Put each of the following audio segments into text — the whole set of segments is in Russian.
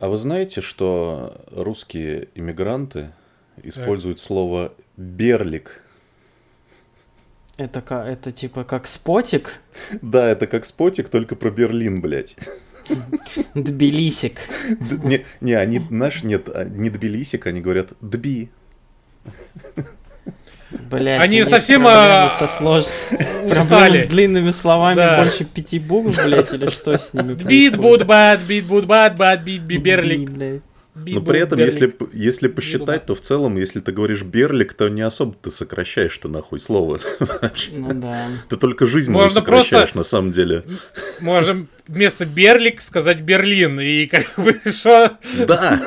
А вы знаете, что русские иммигранты используют слово «берлик»? Это, это типа как спотик? Да, это как спотик, только про Берлин, блядь. Тбилисик. Д- Не, не, они, знаешь, нет, а, не Тбилисик, они говорят «дби». Блять, Они совсем, а, со слож... проблемы устали. с длинными словами Да. больше пяти букв, блять, или что с ними Бит происходит? буд бад, бит буд бад, бад, бит би берлик. Би, блядь. бит Но при этом, если, если посчитать, то в целом, если ты говоришь «берлик», то не особо ты сокращаешь ты нахуй слово. Ну да. Ты только жизнь Можно сокращаешь просто- на самом деле. Можем вместо Берлик сказать Берлин. И как бы что? Да,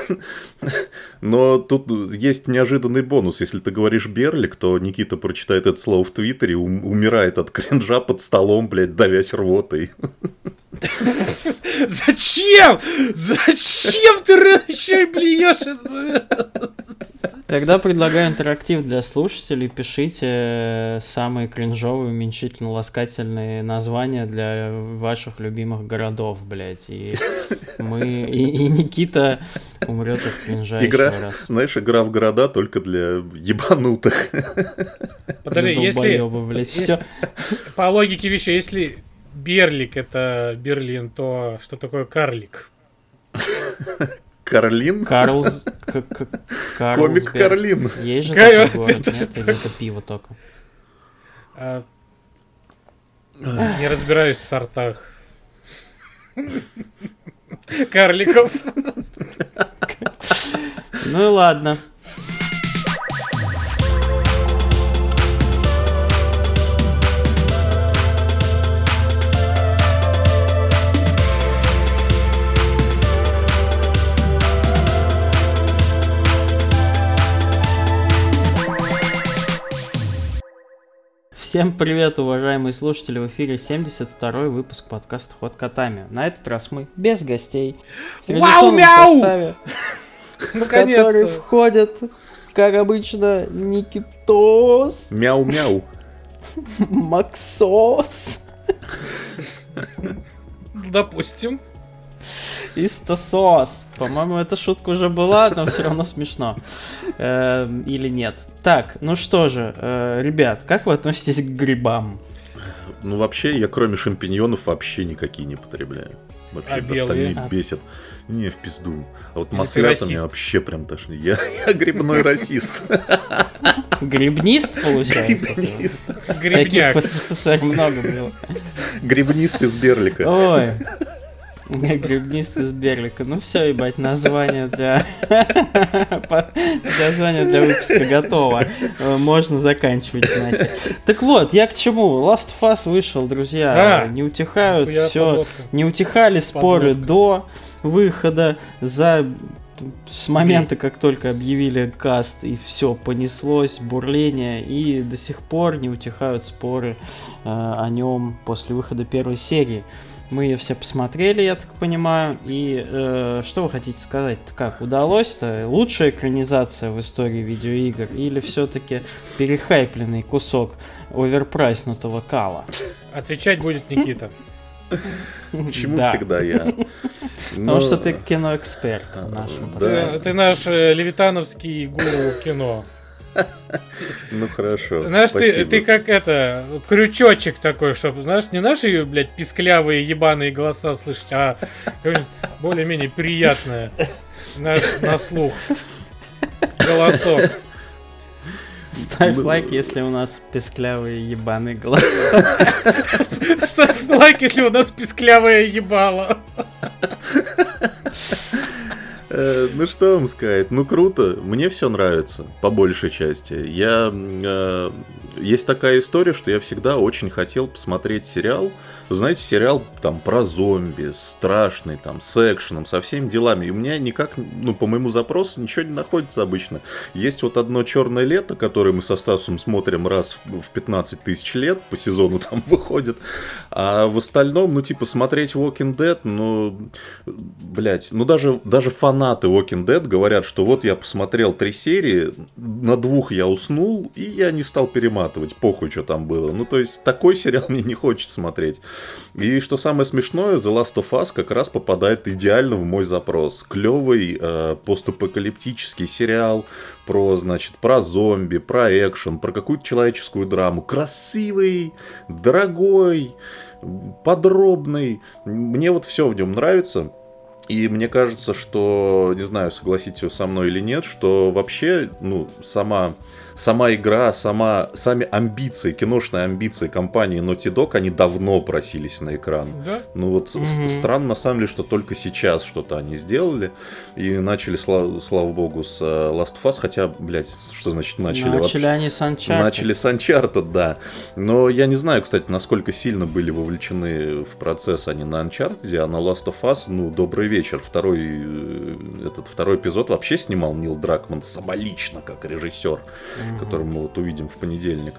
но тут есть неожиданный бонус. Если ты говоришь «берлик», то Никита прочитает это слово в Твиттере, ум- умирает от кринжа под столом, блядь, давясь рвотой. Зачем? Зачем ты еще и блюешь? Тогда предлагаю интерактив для слушателей. Пишите э, самые кринжовые, уменьшительно-ласкательные названия для ваших любимых городов, блядь. И мы... И, и Никита умрет от кринжа Игра, еще раз. знаешь, игра в города только для ебанутых. Подожди, Для если блядь, всё. по логике вещей, если Берлик это Берлин, то что такое карлик? Карлин? Карлс... к- к- Комик. Карлин. Есть же такой город, нет? Или это пиво только? А, Не разбираюсь в сортах. Карликов. Ну и ладно. Всем привет, уважаемые слушатели! В эфире 72-й выпуск подкаста «Ход котами». На этот раз мы без гостей. В Вау-мяу! составе в который входят, как обычно, Никитос, Мяу-мяу. Максос Допустим. И Стасос. По-моему, эта шутка уже была, но все равно смешно. Эм, Или нет. Так, ну что же, э, ребят, как вы относитесь к грибам? Ну, вообще, я кроме шампиньонов вообще никакие не потребляю. Вообще, А белые? остальные А- бесят. Не, в пизду. А вот маслята мне вообще прям тошнит. Я, я грибной расист. Грибнист, получается? Грибнист. Таких в СССР много было. Грибнист из Берлика. Ой. Грибнист из Берлика. Ну все, ебать, название для... Название для выпуска готово. Э, Можно заканчивать нахер. Так вот, я к чему? Last of Us вышел, друзья. А, Не утихают, все. подводка. Не утихали споры Подводка. до выхода за с момента, как только объявили каст, и все понеслось, бурление, и до сих пор не утихают споры э, о нем после выхода первой серии. Мы ее все посмотрели, я так понимаю. И э, что вы хотите сказать? Как удалось-то? Лучшая экранизация в истории видеоигр или все-таки перехайпленный кусок оверпрайснутого кала? Отвечать будет Никита. Почему Да. всегда я? Потому Но- что ты киноэксперт в нашем Да. Ты наш э, левитановский гуру кино. Ну хорошо. Знаешь, ты, ты как это, крючочек такой, чтобы, знаешь, не наши, блядь, писклявые ебаные голоса слышать, а более-менее приятное наш, на слух голосок. Ставь Ну, лайк, если у нас песклявые ебаные голоса. Ставь лайк, если у нас писклявое ебало. Э, ну что вам сказать, ну круто, мне все нравится, по большей части. Я э, есть такая история, что я всегда очень хотел посмотреть сериал. Знаете, сериал там про зомби, страшный, там, с экшеном, со всеми делами. И у меня никак, ну, по моему запросу ничего не находится обычно. Есть вот одно черное лето, которое мы со Стасом смотрим раз в 15 тысяч лет, по сезону там выходит. А в остальном, ну, типа, смотреть Walking Dead, ну, блять, ну, даже, даже фанаты Walking Dead говорят, что вот я посмотрел три серии, на двух я уснул, и я не стал перематывать, похуй, что там было. Ну, то есть, такой сериал мне не хочется смотреть. И что самое смешное, The Last of Us как раз попадает идеально в мой запрос. Клевый э, постапокалиптический сериал про, значит, про зомби, про экшен, про какую-то человеческую драму. Красивый, дорогой, подробный. Мне вот все в нем нравится. И мне кажется, что, не знаю, согласитесь со мной или нет, что вообще, ну, сама сама игра, сама, сами амбиции, киношные амбиции компании Naughty Dog, они давно просились на экран. Да? Ну вот угу. странно на самом деле, что только сейчас что-то они сделали и начали, слава, слава богу, с uh, Last of Us, хотя, блядь, что значит начали? Начали вообще? они с Uncharted. Начали с Uncharted, да. Но я не знаю, кстати, насколько сильно были вовлечены в процесс они на Uncharted, а на Last of Us, ну, добрый вечер. Второй, э, этот второй эпизод вообще снимал Нил Дракман самолично, как режиссер mm-hmm. который мы вот увидим в понедельник.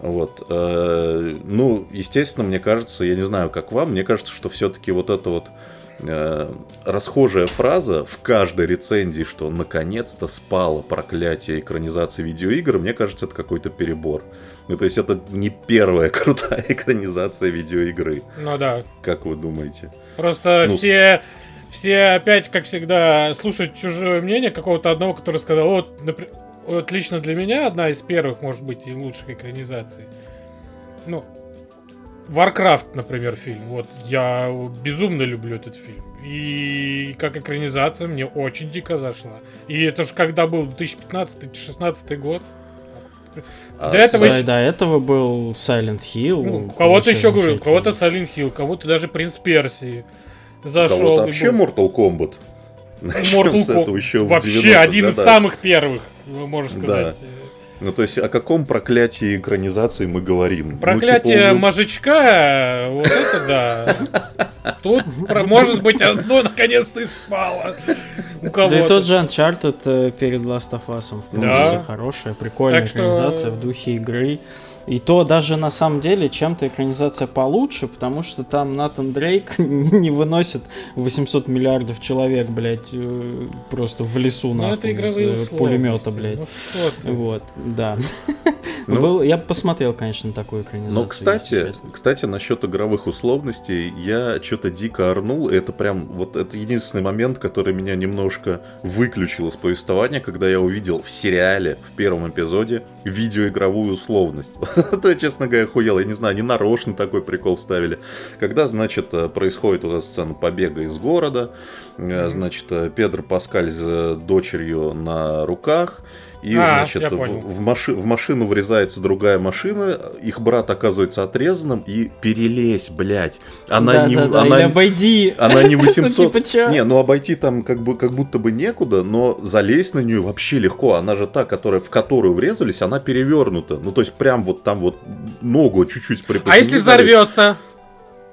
Вот. Э, ну, естественно, мне кажется, я не знаю, как вам, мне кажется, что все-таки вот эта вот э, расхожая фраза в каждой рецензии, что наконец-то спало проклятие экранизации видеоигр, мне кажется, это какой-то перебор. Ну, то есть это не первая крутая экранизация видеоигры. Ну да. Как вы думаете? Просто ну, все все опять, как всегда, слушают чужое мнение какого-то одного, который сказал, вот, например, вот лично для меня одна из первых, может быть, и лучших экранизаций. Ну, Warcraft, например, фильм. Вот я безумно люблю этот фильм. И как экранизация мне очень дико зашла. И это же когда был 2015-2016 год. А, до этого, еще... до этого был Silent Hill. Ну, кого-то еще говорю, кого-то Silent Hill, кого-то даже Принц Персии зашел. Кого-то вообще был... Mortal Kombat. Mortal Kombat. Еще вообще один из самых первых можно сказать. Да. Ну, то есть, о каком проклятии экранизации мы говорим? Проклятие ну, типа, мажичка, вот это да. Тут, может быть, одно наконец-то и спало. У кого Да и тот же Uncharted э, перед Last of Us вполне да. хорошая, прикольная так экранизация что... в духе игры. И то даже на самом деле чем-то экранизация получше, потому что там Натан Дрейк не выносит 800 миллиардов человек, блядь, э, просто в лесу ну, нахуй из э, пулемета, блядь. Ну, вот, да. Ну, Был, я посмотрел, конечно, такую экранизацию. Но, кстати, кстати, насчет игровых условностей, я что-то дико орнул. Это прям, вот это единственный момент, который меня немножко выключил из повествования, когда я увидел в сериале, в первом эпизоде, видеоигровую условность. То я, честно говоря, охуел. Я не знаю, они нарочно такой прикол вставили. Когда, значит, э, происходит вот эта сцена побега из города, mm-hmm. значит, э, Педро Паскаль с дочерью на руках, и, а, значит, в, в, маши, в машину врезается другая машина, их брат оказывается отрезанным, и перелезь, блядь. Она да, не... Да, да, она, обойди. Она не 800... ну, типа, не, ну обойти там как, бы, как будто бы некуда, но залезть на нее вообще легко. Она же та, которая, в которую врезались, она перевернута. Ну, то есть прям вот там вот ногу чуть-чуть приподнять. А если взорвется?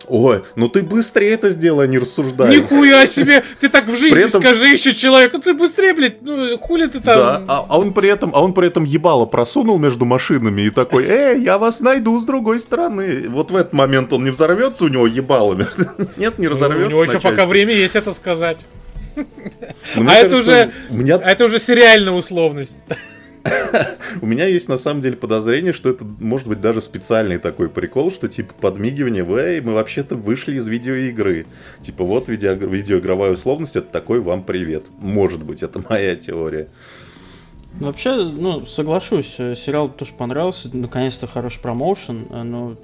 Ой, ну ты быстрее это сделай, а не рассуждай. Нихуя себе! Ты так в жизни этом... скажи еще человеку, ты быстрее, блядь, ну хули ты там... Да, а, а, он при этом, а он при этом ебало просунул между машинами и такой, эй, я вас найду с другой стороны. Вот в этот момент он не взорвется у него ебало? Нет, не разорвется. У него еще пока время есть это сказать. А это уже, а это уже сериальная условность. У меня есть на самом деле подозрение, что это может быть даже специальный такой прикол, что типа подмигивание, эй, мы вообще-то вышли из видеоигры. Типа вот видео, видеоигровая условность, это такой вам привет. Может быть, это моя теория. Вообще, ну, соглашусь, э, сериал тоже понравился, наконец-то хороший промоушен, э, но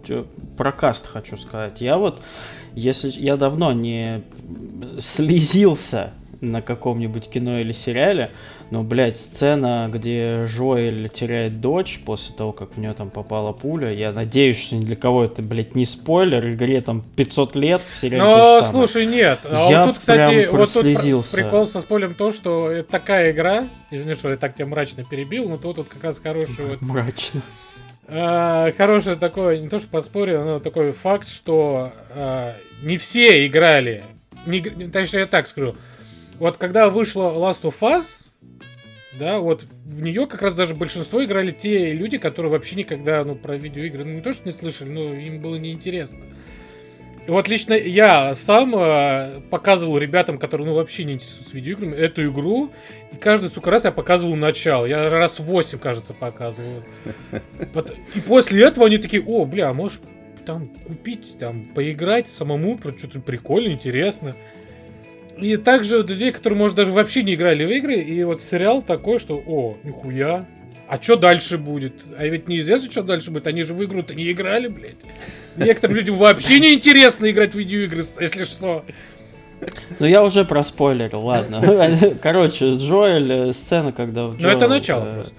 про каст хочу сказать. Я вот, если я давно не слезился на каком-нибудь кино или сериале, но, блядь, сцена, где Жоэль теряет дочь после того, как в нее там попала пуля, я надеюсь, что ни для кого это, блядь, не спойлер, игре там 500 лет, в сериале Ну, слушай, нет. А я вот тут, кстати, вот тут прикол со спойлером то, что это такая игра, извини, что я так тебя мрачно перебил, но тут вот как раз хороший вот... Мрачно. Uh, хорошее такое, не то что подспорье, но такой факт, что uh, не все играли, не, точнее я так скажу, вот когда вышла Last of Us, да, вот в нее как раз даже большинство играли те люди, которые вообще никогда, ну, про видеоигры, ну, не то, что не слышали, но им было неинтересно. И вот лично я сам э, показывал ребятам, которые, ну, вообще не интересуются видеоиграми, эту игру, и каждый, сука, раз я показывал начало. Я раз 8, кажется, показывал. И после этого они такие, о, бля, а может там купить, там поиграть самому, что-то прикольно, интересно. И также людей, которые, может, даже вообще не играли в игры, и вот сериал такой, что, о, нихуя, а что дальше будет? А ведь неизвестно, что дальше будет. Они же в игру-то не играли, блядь. Некоторым людям вообще не интересно играть в видеоигры, если что. Ну я уже проспойлерил, ладно. Короче, Джоэль, э, сцена, когда... Ну это начало э, просто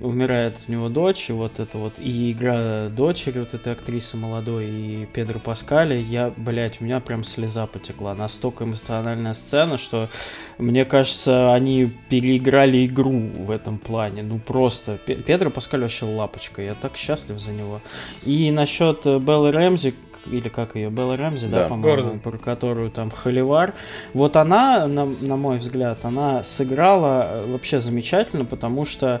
умирает у него дочь, и вот это вот, и игра дочери вот этой актрисы молодой, и Педро Паскали, я, блядь, у меня прям слеза потекла. Настолько эмоциональная сцена, что, мне кажется, они переиграли игру в этом плане. Ну, просто. Педро Паскаль вообще лапочка, я так счастлив за него. И насчет э, Беллы Рэмзи, или как ее, Белла Рэмзи, да, да по-моему, про которую там Холивар. Вот она, на, на мой взгляд, она сыграла э, вообще замечательно, потому что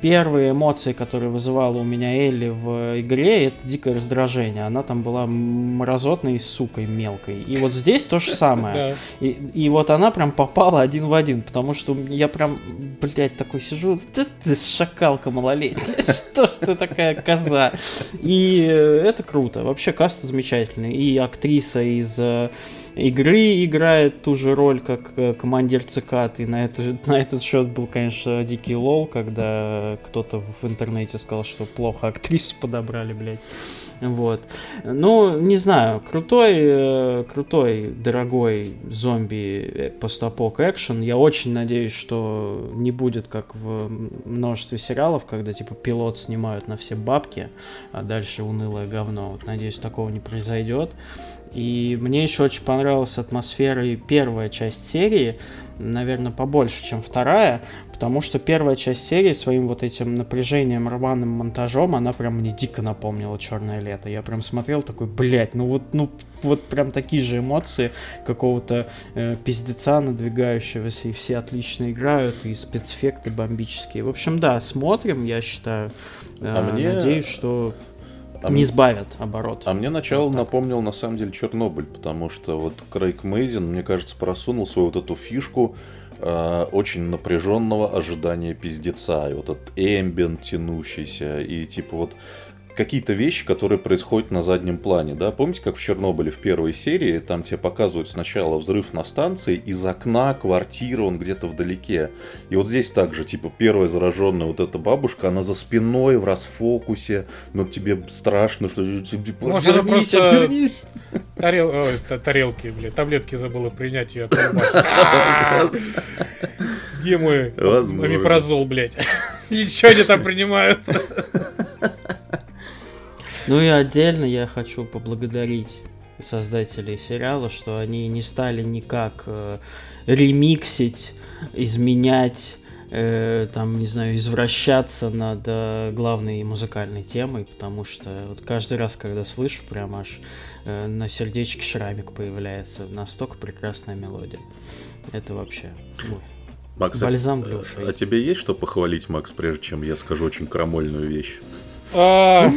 первые эмоции, которые вызывала у меня Элли в игре, это дикое раздражение. Она там была мразотной сукой мелкой. И вот здесь то же самое. И, и вот она прям попала один в один, потому что я прям, блядь, такой сижу, ты, ты шакалка малолетняя, что ж ты такая коза? И э, это круто. Вообще каст замечательный. И актриса из э, игры играет ту же роль, как э, командир цикад. И на, это, на этот счет был, конечно, дикий лол, когда кто-то в интернете сказал, что плохо актрису подобрали, блядь. Вот. Ну, не знаю, крутой, э, крутой, дорогой зомби э, постапок экшен. Я очень надеюсь, что не будет как в множестве сериалов, когда типа пилот снимают на все бабки, а дальше унылое говно. Вот, надеюсь, такого не произойдет. И мне еще очень понравилась атмосфера и первая часть серии, наверное, побольше, чем вторая, потому что первая часть серии своим вот этим напряжением, рваным монтажом, она прям мне дико напомнила «Черное лето». Я прям смотрел такой, блядь, ну вот, ну вот прям такие же эмоции какого-то э, пиздеца надвигающегося, и все отлично играют, и спецэффекты бомбические. В общем, да, смотрим, я считаю. Э, а мне... Надеюсь, что а не избавят оборот. А мне начало вот напомнил на самом деле Чернобыль, потому что вот Крейг Мейзин, мне кажется, просунул свою вот эту фишку э, очень напряженного ожидания пиздеца. И вот этот эмбиент тянущийся, и типа вот какие-то вещи, которые происходят на заднем плане, да, помните, как в Чернобыле в первой серии, там тебе показывают сначала взрыв на станции, из окна квартиры он где-то вдалеке, и вот здесь также, типа, первая зараженная вот эта бабушка, она за спиной в расфокусе, но тебе страшно, что, типа, Может, обернись, просто обернись. Тарел... Ой, тарелки, блядь, таблетки забыла принять ее Где мой амипрозол, блядь? Ничего не там принимают. Ну и отдельно я хочу поблагодарить создателей сериала, что они не стали никак э, ремиксить, изменять, э, там, не знаю, извращаться над э, главной музыкальной темой, потому что вот каждый раз, когда слышу, прям аж э, на сердечке шрамик появляется. Настолько прекрасная мелодия. Это вообще... Ой. Макс, Бальзам для ушей. А тебе есть что похвалить, Макс, прежде чем я скажу очень крамольную вещь? А,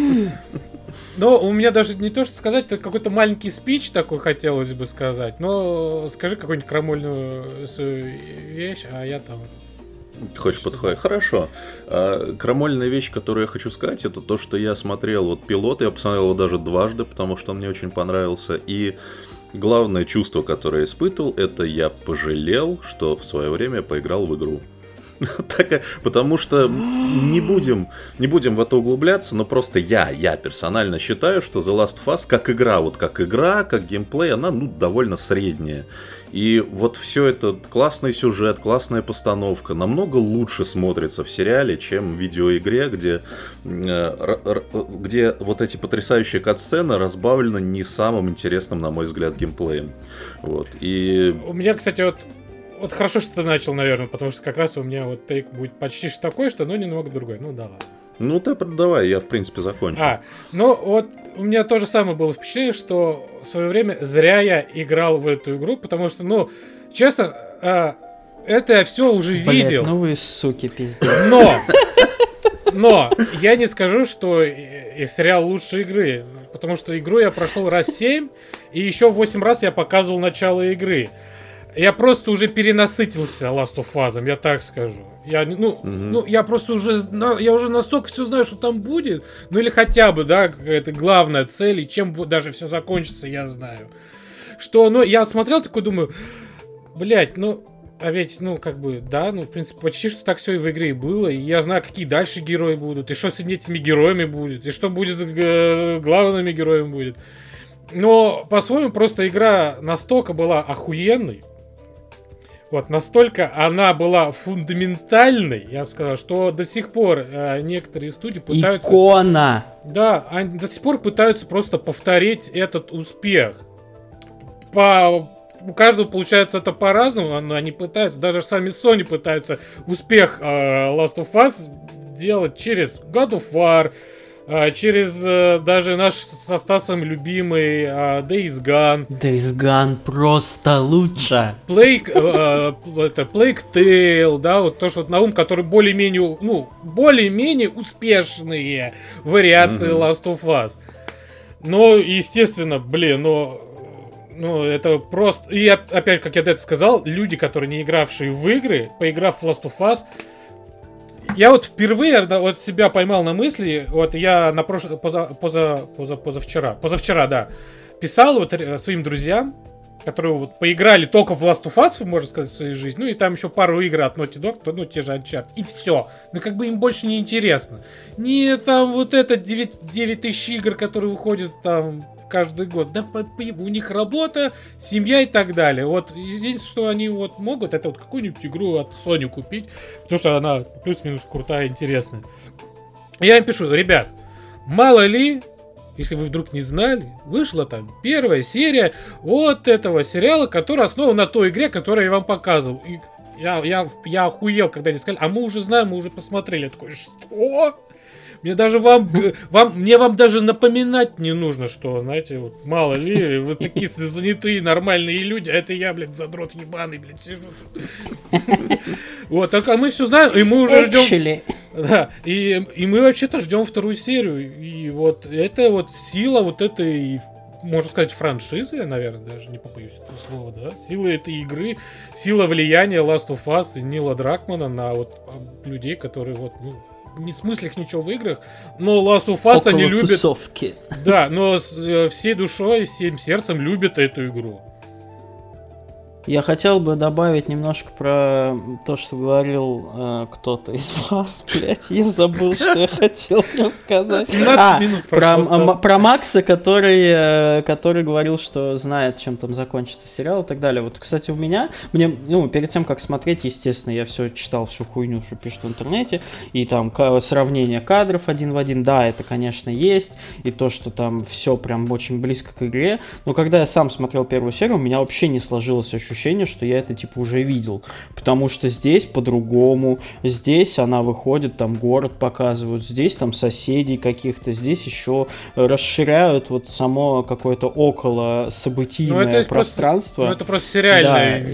ну, у меня даже не то, что сказать, это какой-то маленький спич такой хотелось бы сказать. Но скажи какую-нибудь крамольную вещь, а я там... Хочешь подхватить? Хорошо. А, крамольная вещь, которую я хочу сказать, это то, что я смотрел вот пилот, я посмотрел его даже дважды, потому что он мне очень понравился. И главное чувство, которое я испытывал, это я пожалел, что в свое время поиграл в игру. Так, потому что не будем, не будем в это углубляться, но просто я, я персонально считаю, что The Last of Us как игра, вот как игра, как геймплей, она ну, довольно средняя. И вот все это классный сюжет, классная постановка намного лучше смотрится в сериале, чем в видеоигре, где, э, где вот эти потрясающие катсцены разбавлены не самым интересным, на мой взгляд, геймплеем. Вот. И... У меня, кстати, вот вот хорошо, что ты начал, наверное, потому что как раз у меня вот тейк будет почти что такой, что, ну, немного другой. Ну, да ладно. Ну, ты давай, я, в принципе, закончу. А, ну, вот у меня тоже самое было впечатление, что в свое время зря я играл в эту игру, потому что, ну, честно, а, это я все уже Блядь, видел. ну вы суки, пиздец. Но, но, я не скажу, что и сериал лучше игры, потому что игру я прошел раз 7, и еще 8 раз я показывал начало игры. Я просто уже перенасытился Last of Us, я так скажу. Я, ну, угу. ну, я просто уже, я уже настолько все знаю, что там будет. Ну, или хотя бы, да, это главная цель, и чем даже все закончится, я знаю. Что, ну, я смотрел такой, думаю, блять, ну, а ведь, ну, как бы, да, ну, в принципе, почти что так все и в игре и было. И я знаю, какие дальше герои будут, и что с этими героями будет, и что будет с э, главными героями будет. Но, по-своему, просто игра настолько была охуенной, вот, настолько она была фундаментальной, я сказал, что до сих пор э, некоторые студии пытаются... Икона! Да, они до сих пор пытаются просто повторить этот успех. По, у каждого получается это по-разному, но они пытаются, даже сами Sony пытаются успех э, Last of Us делать через God of War, через э, даже наш со Стасом любимый а, Days Gone. Days Gone просто лучше. Plague, э, э, это Plague Tale, да, вот то, что вот на ум, который более-менее, ну, более-менее успешные вариации mm-hmm. Last of Us. Но, естественно, блин, но ну, это просто... И опять, как я это сказал, люди, которые не игравшие в игры, поиграв в Last of Us, я вот впервые вот себя поймал на мысли, вот я на прошлое, поза, поза, поза, позавчера, позавчера, да, писал вот своим друзьям, которые вот поиграли только в Last of Us, можно сказать, в своей жизни, ну и там еще пару игр от Naughty Dog, ну те же Uncharted, и все. Ну как бы им больше не интересно. Не там вот это 9, 9 тысяч игр, которые выходят там каждый год. Да у них работа, семья и так далее. Вот единственное, что они вот могут, это вот какую-нибудь игру от Sony купить, потому что она плюс-минус крутая, интересная. Я им пишу, ребят, мало ли, если вы вдруг не знали, вышла там первая серия вот этого сериала, который основан на той игре, которую я вам показывал. И я, я, я охуел, когда они сказали, а мы уже знаем, мы уже посмотрели. Я такой, что? Мне даже вам, вам, мне вам даже напоминать не нужно, что, знаете, вот мало ли, вы такие занятые нормальные люди, а это я, блядь, задрот ебаный, блядь, сижу. Вот, так а мы все знаем, и мы уже ждем. Да, и, и мы вообще-то ждем вторую серию. И вот это вот сила вот этой можно сказать, франшизы, наверное, даже не побоюсь этого слова, да, сила этой игры, сила влияния Last of Us и Нила Дракмана на вот людей, которые вот, ну, не смысле их ничего в играх, но Last of Us Около они любят. Тусовки. Да, но э, всей душой, всем сердцем любят эту игру. Я хотел бы добавить немножко про то, что говорил э, кто-то из вас, блять, я забыл, что я хотел рассказать. 17 а, минут про, а, про Макса, который, э, который говорил, что знает, чем там закончится сериал и так далее. Вот, кстати, у меня, мне, ну, перед тем, как смотреть, естественно, я все читал, всю хуйню, что пишут в интернете, и там сравнение кадров один в один, да, это, конечно, есть, и то, что там все прям очень близко к игре, но когда я сам смотрел первую серию, у меня вообще не сложилось ощущение ощущение, что я это типа уже видел. Потому что здесь по-другому, здесь она выходит, там город показывают, здесь там соседей каких-то, здесь еще расширяют вот само какое-то около событийное ну, это пространство. Просто, ну, это просто сериальное.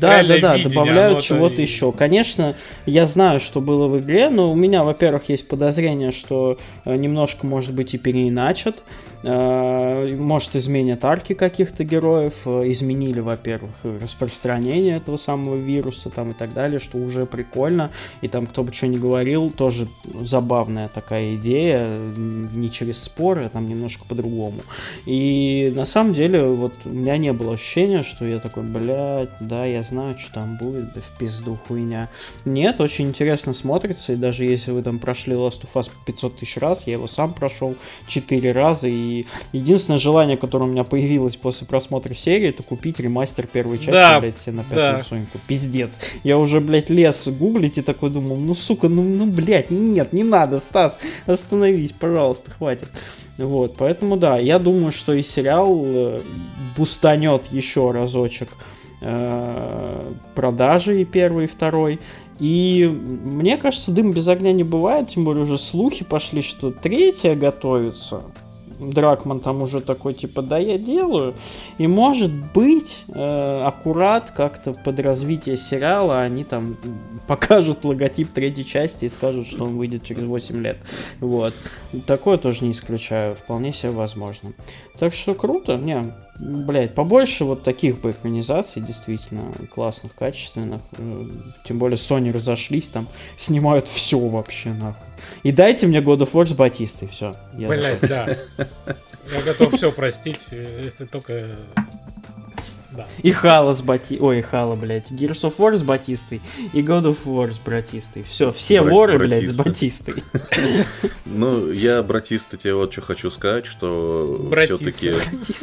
Да, да, да, да, добавляют чего-то еще. Конечно, я знаю, что было в игре, но у меня, во-первых, есть подозрение, что э, немножко, может быть, и переиначат. Э, может, изменят арки каких-то героев, э, изменили, во-первых, распространение этого самого вируса там и так далее, что уже прикольно. И там, кто бы что ни говорил, тоже забавная такая идея, не через споры, а там немножко по-другому. И на самом деле, вот у меня не было ощущения, что я такой, блядь, да, я знаю, что там будет, да в пизду хуйня. Нет, очень интересно смотрится, и даже если вы там прошли Last of Us 500 тысяч раз, я его сам прошел 4 раза, и и единственное желание, которое у меня появилось после просмотра серии, это купить ремастер первой части, да, блядь, себе на пятую да. Соньку. Пиздец. Я уже, блядь, лез гуглить и такой думал, ну, сука, ну, ну, блядь, нет, не надо, Стас, остановись, пожалуйста, хватит. Вот, поэтому, да, я думаю, что и сериал э, бустанет еще разочек э, продажи и первый, и второй. И мне кажется, дым без огня не бывает, тем более уже слухи пошли, что третья готовится. Дракман там уже такой, типа, да, я делаю. И может быть, э, аккурат как-то под развитие сериала они там покажут логотип третьей части и скажут, что он выйдет через 8 лет. Вот. Такое тоже не исключаю, вполне себе возможно. Так что круто, не, блять, побольше вот таких бы экранизаций, действительно, классных, качественных. Э, Тем более Sony разошлись, там снимают все вообще нахуй. И дайте мне God of War с Батистой, все. Блять, да. Я готов все простить, если только да. И Хала с Бати... Ой, Хала, блядь. Gears of War с Батистой и God of War с Братистой. Все, все Брат... воры, Братиста. блядь, с Батистой. Ну, я, Братиста, тебе вот что хочу сказать, что все-таки...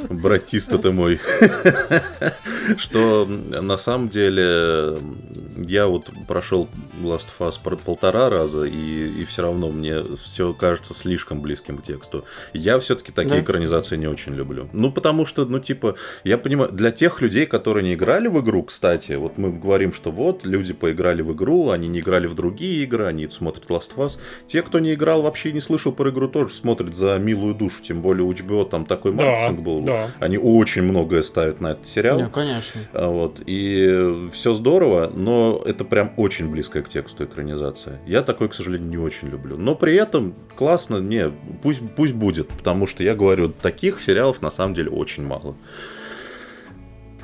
Братиста ты мой. Что на самом деле я вот прошел Last of Us полтора раза, и, и все равно мне все кажется слишком близким к тексту. Я все-таки такие экранизации не очень люблю. Ну, потому что, ну, типа, я понимаю, для тех людей, которые не играли в игру, кстати, вот мы говорим, что вот, люди поиграли в игру, они не играли в другие игры, они смотрят Last of Us. Те, кто не играл, вообще не слышал про игру, тоже смотрят за милую душу, тем более у HBO там такой маркетинг да, был. Да. Они очень многое ставят на этот сериал. Да, конечно. А вот, и все здорово, но это прям очень близкая к тексту экранизация. Я такой, к сожалению, не очень люблю. Но при этом классно, не, пусть, пусть будет, потому что я говорю, таких сериалов на самом деле очень мало.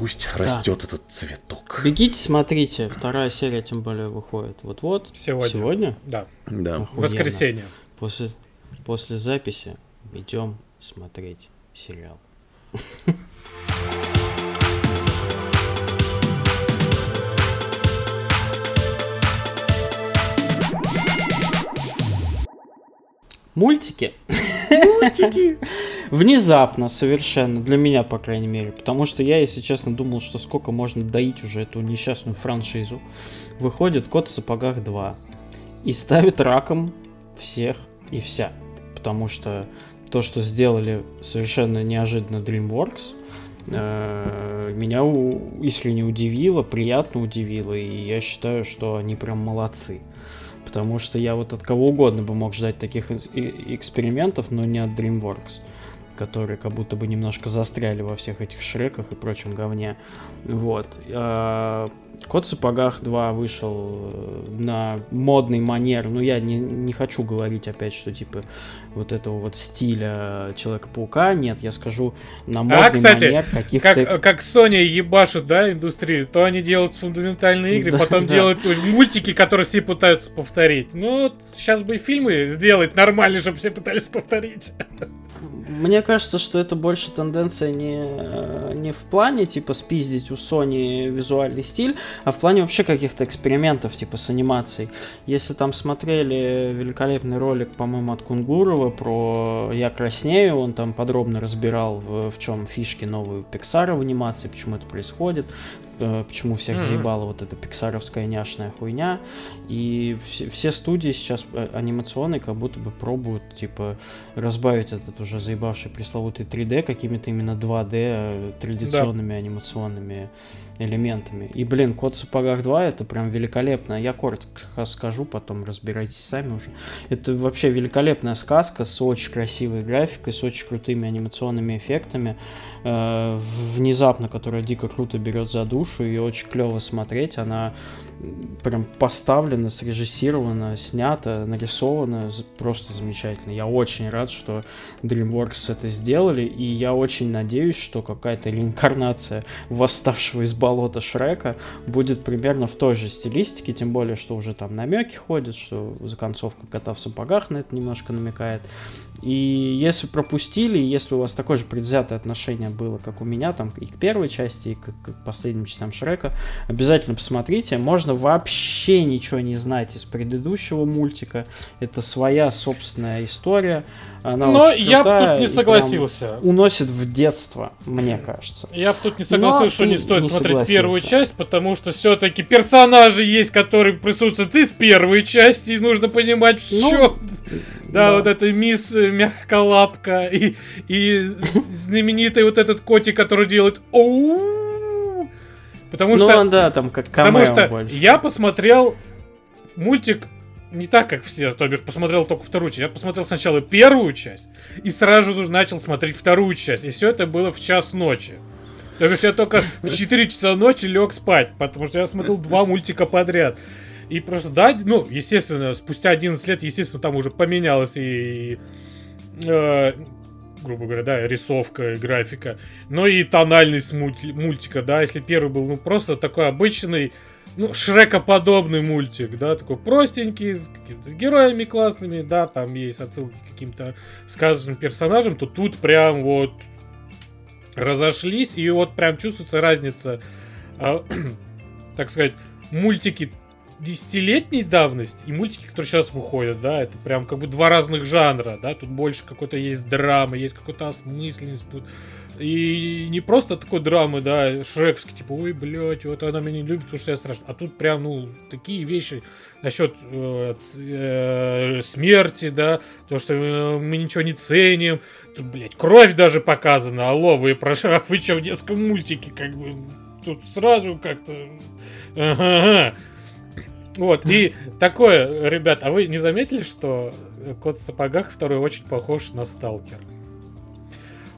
Пусть да. растет этот цветок. Бегите, смотрите. Вторая серия тем более выходит. Вот-вот. Сегодня. Сегодня? Да. Да. Охуенно. Воскресенье. После, после записи идем смотреть сериал. Мультики. Мультики. Внезапно, совершенно, для меня, по крайней мере. Потому что я, если честно, думал, что сколько можно доить уже эту несчастную франшизу. Выходит Кот в сапогах 2. И ставит раком всех и вся. Потому что то, что сделали совершенно неожиданно DreamWorks, э, меня искренне удивило, приятно удивило, и я считаю, что они прям молодцы. Потому что я вот от кого угодно бы мог ждать таких экспериментов, но не от DreamWorks которые как будто бы немножко застряли во всех этих шреках и прочем говне. Вот. А, Кот в сапогах 2 вышел э, на модный манер. Ну, я не, не хочу говорить опять, что типа вот этого вот стиля Человека-паука. Нет, я скажу на а, модный а, кстати, манер каких-то... Как, как Sony ебашут, да, индустрию, то они делают фундаментальные игры, потом делают мультики, которые все пытаются повторить. Ну, сейчас бы фильмы сделать нормально, чтобы все пытались повторить. Мне кажется, что это больше тенденция не, не в плане, типа, спиздить у Sony визуальный стиль, а в плане вообще каких-то экспериментов, типа, с анимацией. Если там смотрели великолепный ролик, по-моему, от Кунгурова про «Я краснею», он там подробно разбирал, в, в чем фишки новые Pixar в анимации, почему это происходит, Э, почему всех mm-hmm. заебала вот эта пиксаровская няшная хуйня. И все, все студии сейчас э, анимационные как будто бы пробуют, типа, разбавить этот уже заебавший пресловутый 3D какими-то именно 2D э, традиционными да. анимационными элементами. И, блин, Код в сапогах 2 это прям великолепно. Я коротко скажу, потом разбирайтесь сами уже. Это вообще великолепная сказка с очень красивой графикой, с очень крутыми анимационными эффектами, э, внезапно, которая дико круто берет за душу, и очень клево смотреть. Она прям поставлена, срежиссирована, снята, нарисована просто замечательно. Я очень рад, что DreamWorks это сделали, и я очень надеюсь, что какая-то реинкарнация восставшего из болота Шрека будет примерно в той же стилистике, тем более, что уже там намеки ходят, что законцовка кота в сапогах на это немножко намекает. И если пропустили, если у вас такое же предвзятое отношение было, как у меня, там и к первой части, и к, к последним частям Шрека, обязательно посмотрите. Можно вообще ничего не знать из предыдущего мультика. Это своя собственная история. Она Но я бы тут не согласился. Уносит в детство, мне кажется. Я бы тут не согласился, Но что не стоит не смотреть согласился. первую часть, потому что все-таки персонажи есть, которые присутствуют из первой части, и нужно понимать, в ну, чем. Да, да, вот эта мисс э, мягколапка и, и знаменитый вот этот котик, который делает оу. Потому ну, что... да, там как Потому что больше. я посмотрел мультик не так, как все, то бишь посмотрел только вторую часть. Я посмотрел сначала первую часть и сразу же начал смотреть вторую часть. И все это было в час ночи. То бишь я только в 4 часа ночи лег спать, потому что я смотрел два мультика подряд. И просто, да, ну, естественно, спустя 11 лет, естественно, там уже поменялось и... Э, грубо говоря, да, рисовка, графика, но и тональность мульти- мультика, да, если первый был, ну, просто такой обычный, ну, Шрекоподобный мультик, да, такой простенький, с какими-то героями классными, да, там есть отсылки к каким-то сказочным персонажам, то тут прям вот разошлись, и вот прям чувствуется разница, а, так сказать, мультики десятилетней давности и мультики, которые сейчас выходят, да, это прям как бы два разных жанра, да, тут больше какой-то есть драмы, есть какой-то осмысленность, тут и не просто такой драмы, да, шрековский, типа, ой, блядь, вот она меня не любит, потому что я страшно. А тут прям, ну, такие вещи насчет э, э, смерти, да, то, что э, мы ничего не ценим. Тут, блядь, кровь даже показана. Алло, вы, прошу, вы что, в детском мультике, как бы, тут сразу как-то... Ага. Вот, и такое, ребят, а вы не заметили, что кот в сапогах второй очень похож на сталкер?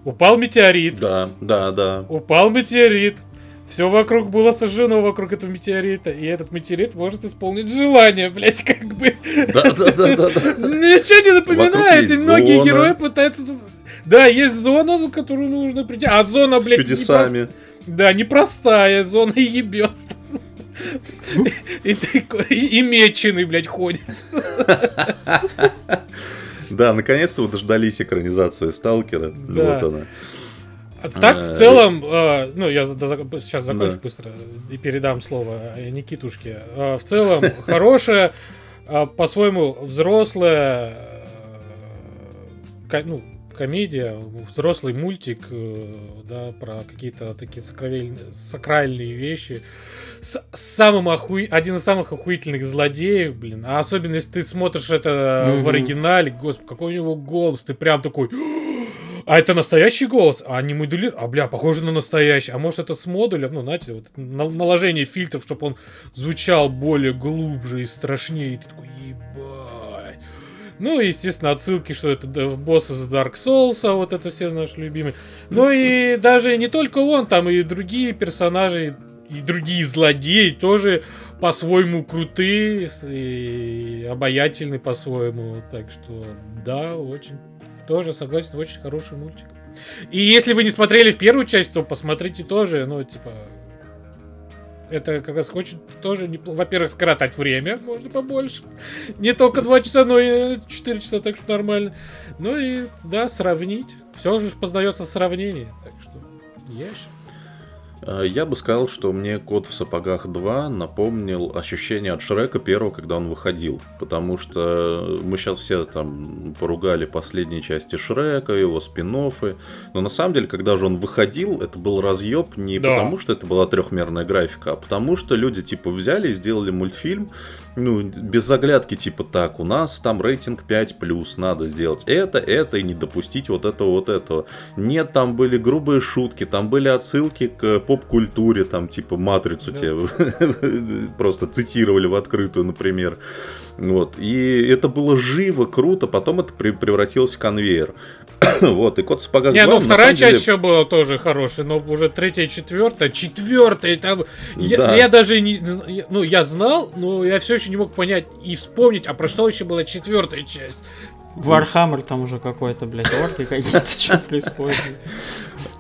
Упал метеорит. Да, да, да. Упал метеорит. Все вокруг было сожжено вокруг этого метеорита. И этот метеорит может исполнить желание, блять, как бы. Да, да, да, да. Ничего не напоминает. И многие герои пытаются. Да, есть зона, которую нужно прийти. А зона, блядь, чудесами. Да, непростая зона ебет. И, и, и меченый, блядь, ходит. Да, наконец-то вы дождались экранизации Сталкера. Да. Вот она. Так, в целом, э, ну, я сейчас закончу да. быстро и передам слово Никитушке. Э, в целом, хорошая, э, по-своему, взрослая, ну, комедия, взрослый мультик, да, про какие-то такие сакральные, сакральные вещи. С самым охуй... Один из самых охуительных злодеев, блин. А особенно, если ты смотришь это mm-hmm. в оригинале, господи, какой у него голос, ты прям такой... А это настоящий голос? А не модулир? А, бля, похоже на настоящий. А может это с модулем? Ну, знаете, вот наложение фильтров, чтобы он звучал более глубже и страшнее. И ты такой, ебать. Ну, естественно, отсылки, что это босс из Dark Souls, а вот это все наши любимые. Ну и даже не только он, там и другие персонажи, и другие злодеи тоже по-своему крутые и обаятельны по-своему. Так что, да, очень тоже согласен, очень хороший мультик. И если вы не смотрели в первую часть, то посмотрите тоже, ну, типа, это как раз хочет тоже, во-первых, скоротать время, можно побольше. Не только 2 часа, но и 4 часа, так что нормально. Ну и, да, сравнить. Все же познается в сравнении, так что ешь. Э, я бы сказал, что мне «Кот в сапогах 2» напомнил ощущение от Шрека первого, когда он выходил. Потому что мы сейчас все там поругали последние части Шрека, его спин -оффы. Но на самом деле, когда же он выходил, это был разъеб не да. потому, что это была трехмерная графика, а потому что люди типа взяли и сделали мультфильм, ну, без заглядки, типа, так, у нас там рейтинг 5 плюс, надо сделать это, это и не допустить вот этого, вот этого. Нет, там были грубые шутки, там были отсылки к поп-культуре, там, типа, матрицу да. тебе просто цитировали в открытую, например. Вот. И это было живо, круто, потом это превратилось в конвейер. вот, и кот в сапогах Не, ну вторая часть деле... еще была тоже хорошая, но уже третья, четвертая, четвертая, там... Я, я даже не... Ну, я знал, но я все еще не мог понять и вспомнить, а про что еще была четвертая часть. Warhammer там уже какой-то, блядь, орки какие-то, что происходит.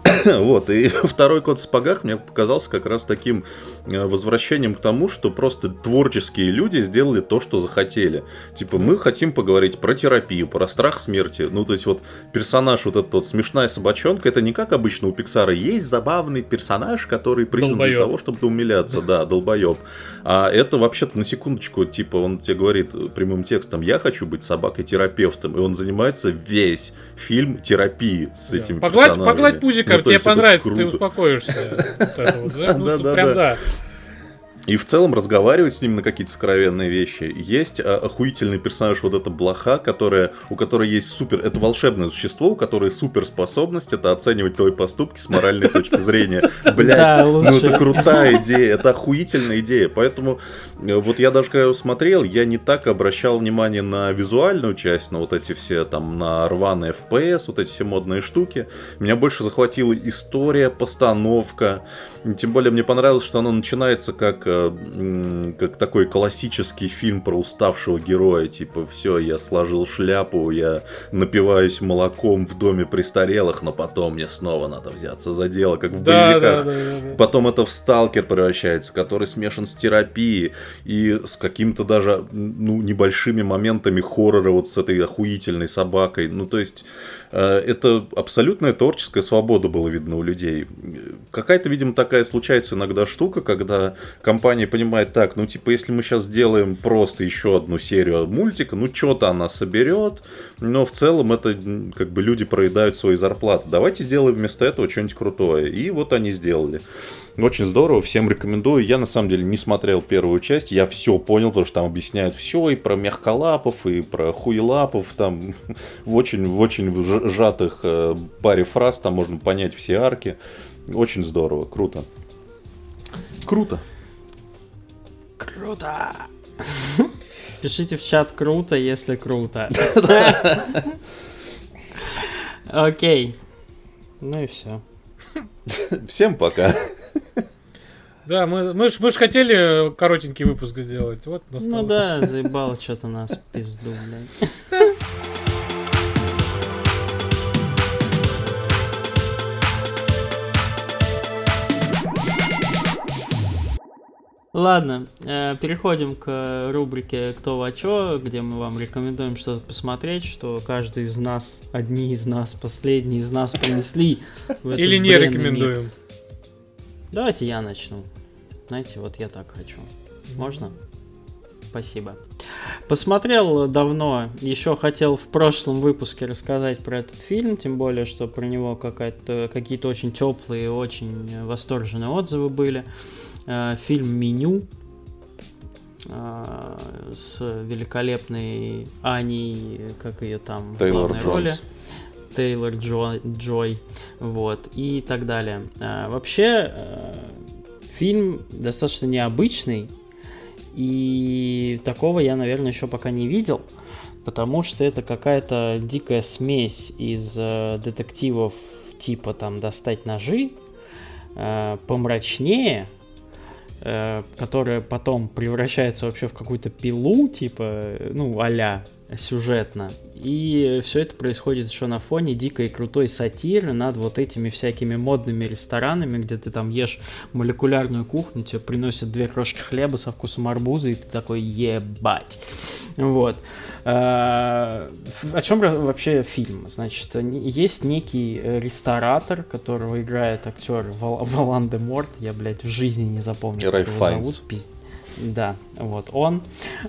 Вот, и второй кот в сапогах мне показался как раз таким возвращением к тому, что просто творческие люди сделали то, что захотели. Типа, мы хотим поговорить про терапию, про страх смерти. Ну, то есть, вот персонаж, вот этот вот смешная собачонка, это не как обычно у Пиксара. Есть забавный персонаж, который призван для того, чтобы умиляться. Да, долбоеб. А это вообще-то на секундочку, типа, он тебе говорит прямым текстом, я хочу быть собакой-терапевтом. И он занимается весь фильм терапии с этими погладь, персонажами. Погладь пузика, ну, тебе понравится, ты успокоишься. Ну, прям да. И в целом разговаривать с ним на какие-то сокровенные вещи. Есть а, охуительный персонаж, вот эта блоха, которая, у которой есть супер... Это волшебное существо, у которой суперспособность это оценивать твои поступки с моральной точки зрения. Блядь, ну это крутая идея, это охуительная идея. Поэтому э, вот я даже когда смотрел, я не так обращал внимание на визуальную часть, на вот эти все там, на рваные FPS, вот эти все модные штуки. Меня больше захватила история, постановка, Тем более мне понравилось, что оно начинается как, э, как такой классический фильм про уставшего героя. Типа, все, я сложил шляпу, я напиваюсь молоком в доме престарелых, но потом мне снова надо взяться за дело, как в да, боевиках. Да, да, да, да. Потом это в сталкер превращается, который смешан с терапией и с каким-то даже ну, небольшими моментами хоррора вот с этой охуительной собакой. Ну, то есть это абсолютная творческая свобода была видно у людей. Какая-то, видимо, такая случается иногда штука, когда компания понимает так, ну, типа, если мы сейчас сделаем просто еще одну серию мультика, ну, что-то она соберет, но в целом это, как бы, люди проедают свои зарплаты. Давайте сделаем вместо этого что-нибудь крутое. И вот они сделали. Очень здорово, всем рекомендую. Я на самом деле не смотрел первую часть, я все понял, потому что там объясняют все и про мягколапов, и про хуелапов, там в очень, в очень сжатых э, паре фраз, там можно понять все арки. Очень здорово, круто. Круто. Круто. Пишите в чат круто, если круто. Окей. Ну и все. Всем пока. Да, мы, мы ж, мы ж хотели коротенький выпуск сделать. Вот настало. Ну да, заебало что-то нас пизду, блядь. Ладно, э, переходим к рубрике «Кто во чё», где мы вам рекомендуем что-то посмотреть, что каждый из нас, одни из нас, последние из нас принесли. Или не рекомендуем. Мир. Давайте я начну. Знаете, вот я так хочу. Можно? Спасибо. Посмотрел давно, еще хотел в прошлом выпуске рассказать про этот фильм, тем более, что про него какие-то очень теплые, очень восторженные отзывы были. Э, фильм «Меню» э, с великолепной Аней, как ее там, Тейлор главной Джонс. роли. Тейлор Джо, Джой, вот, и так далее. А, вообще, фильм достаточно необычный, и такого я, наверное, еще пока не видел, потому что это какая-то дикая смесь из э, детективов типа там «Достать ножи», э, помрачнее, Э, которая потом превращается вообще в какую-то пилу, типа, ну, а сюжетно. И все это происходит еще на фоне дикой крутой сатиры над вот этими всякими модными ресторанами, где ты там ешь молекулярную кухню, тебе приносят две крошки хлеба со вкусом арбуза, и ты такой ебать. Вот. А, о чем вообще фильм? Значит, есть некий ресторатор, которого играет актер Валан де Морт. Я, блядь, в жизни не запомнил, как его зовут. Да, вот он.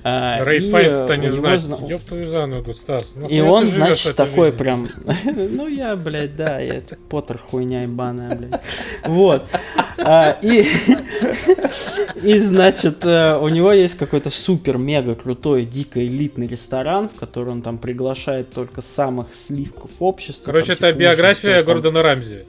А, Рэй Файнс-то не знать. Зна... Ёб твою зануду, Стас. Ну, и он, значит, такой жизнь? прям... ну, я, блядь, да, я Поттер хуйня ебаная, блядь. Вот. А, и, и, значит, э, у него есть какой-то супер-мега крутой, дико элитный ресторан, в который он там приглашает только самых сливков общества. Короче, там, это типа, биография Гордона Рамзи.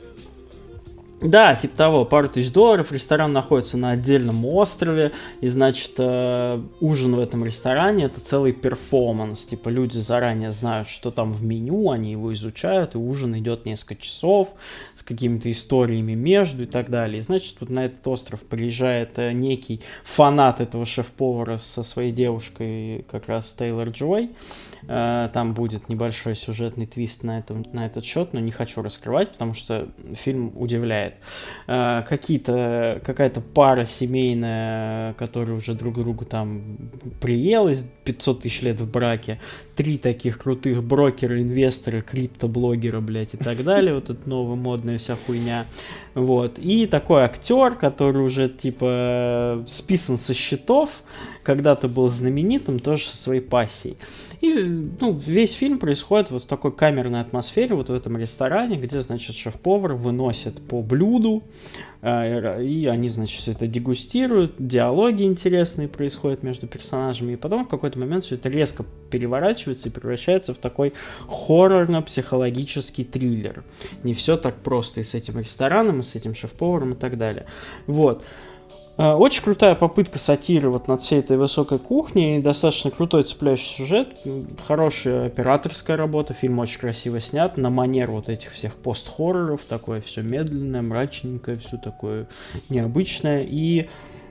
Да, типа того, пару тысяч долларов, ресторан находится на отдельном острове, и, значит, э, ужин в этом ресторане это целый перформанс, типа люди заранее знают, что там в меню, они его изучают, и ужин идет несколько часов с какими-то историями между и так далее. И, значит, вот на этот остров приезжает э, некий фанат этого шеф-повара со своей девушкой, как раз Тейлор Джой, Э, там будет небольшой сюжетный твист на, этом, на этот счет, но не хочу раскрывать, потому что фильм удивляет. Э, какие-то, какая-то пара семейная, которая уже друг другу там приелась, 500 тысяч лет в браке, три таких крутых брокера, инвестора, криптоблогера, блядь, и так далее, вот эта новая модная вся хуйня. Вот. И такой актер, который уже типа списан со счетов, когда-то был знаменитым, тоже со своей пассией. И ну, весь фильм происходит вот в такой камерной атмосфере, вот в этом ресторане, где, значит, шеф-повар выносит по блюду, э, и они, значит, все это дегустируют, диалоги интересные происходят между персонажами, и потом в какой-то момент все это резко переворачивается и превращается в такой хоррорно-психологический триллер. Не все так просто и с этим рестораном, и с этим шеф-поваром и так далее. Вот. Э, Очень крутая попытка сатиры вот над всей этой высокой кухней, достаточно крутой цепляющий сюжет, хорошая операторская работа, фильм очень красиво снят, на манер вот этих всех пост-хорроров, такое все медленное, мрачненькое, все такое необычное. И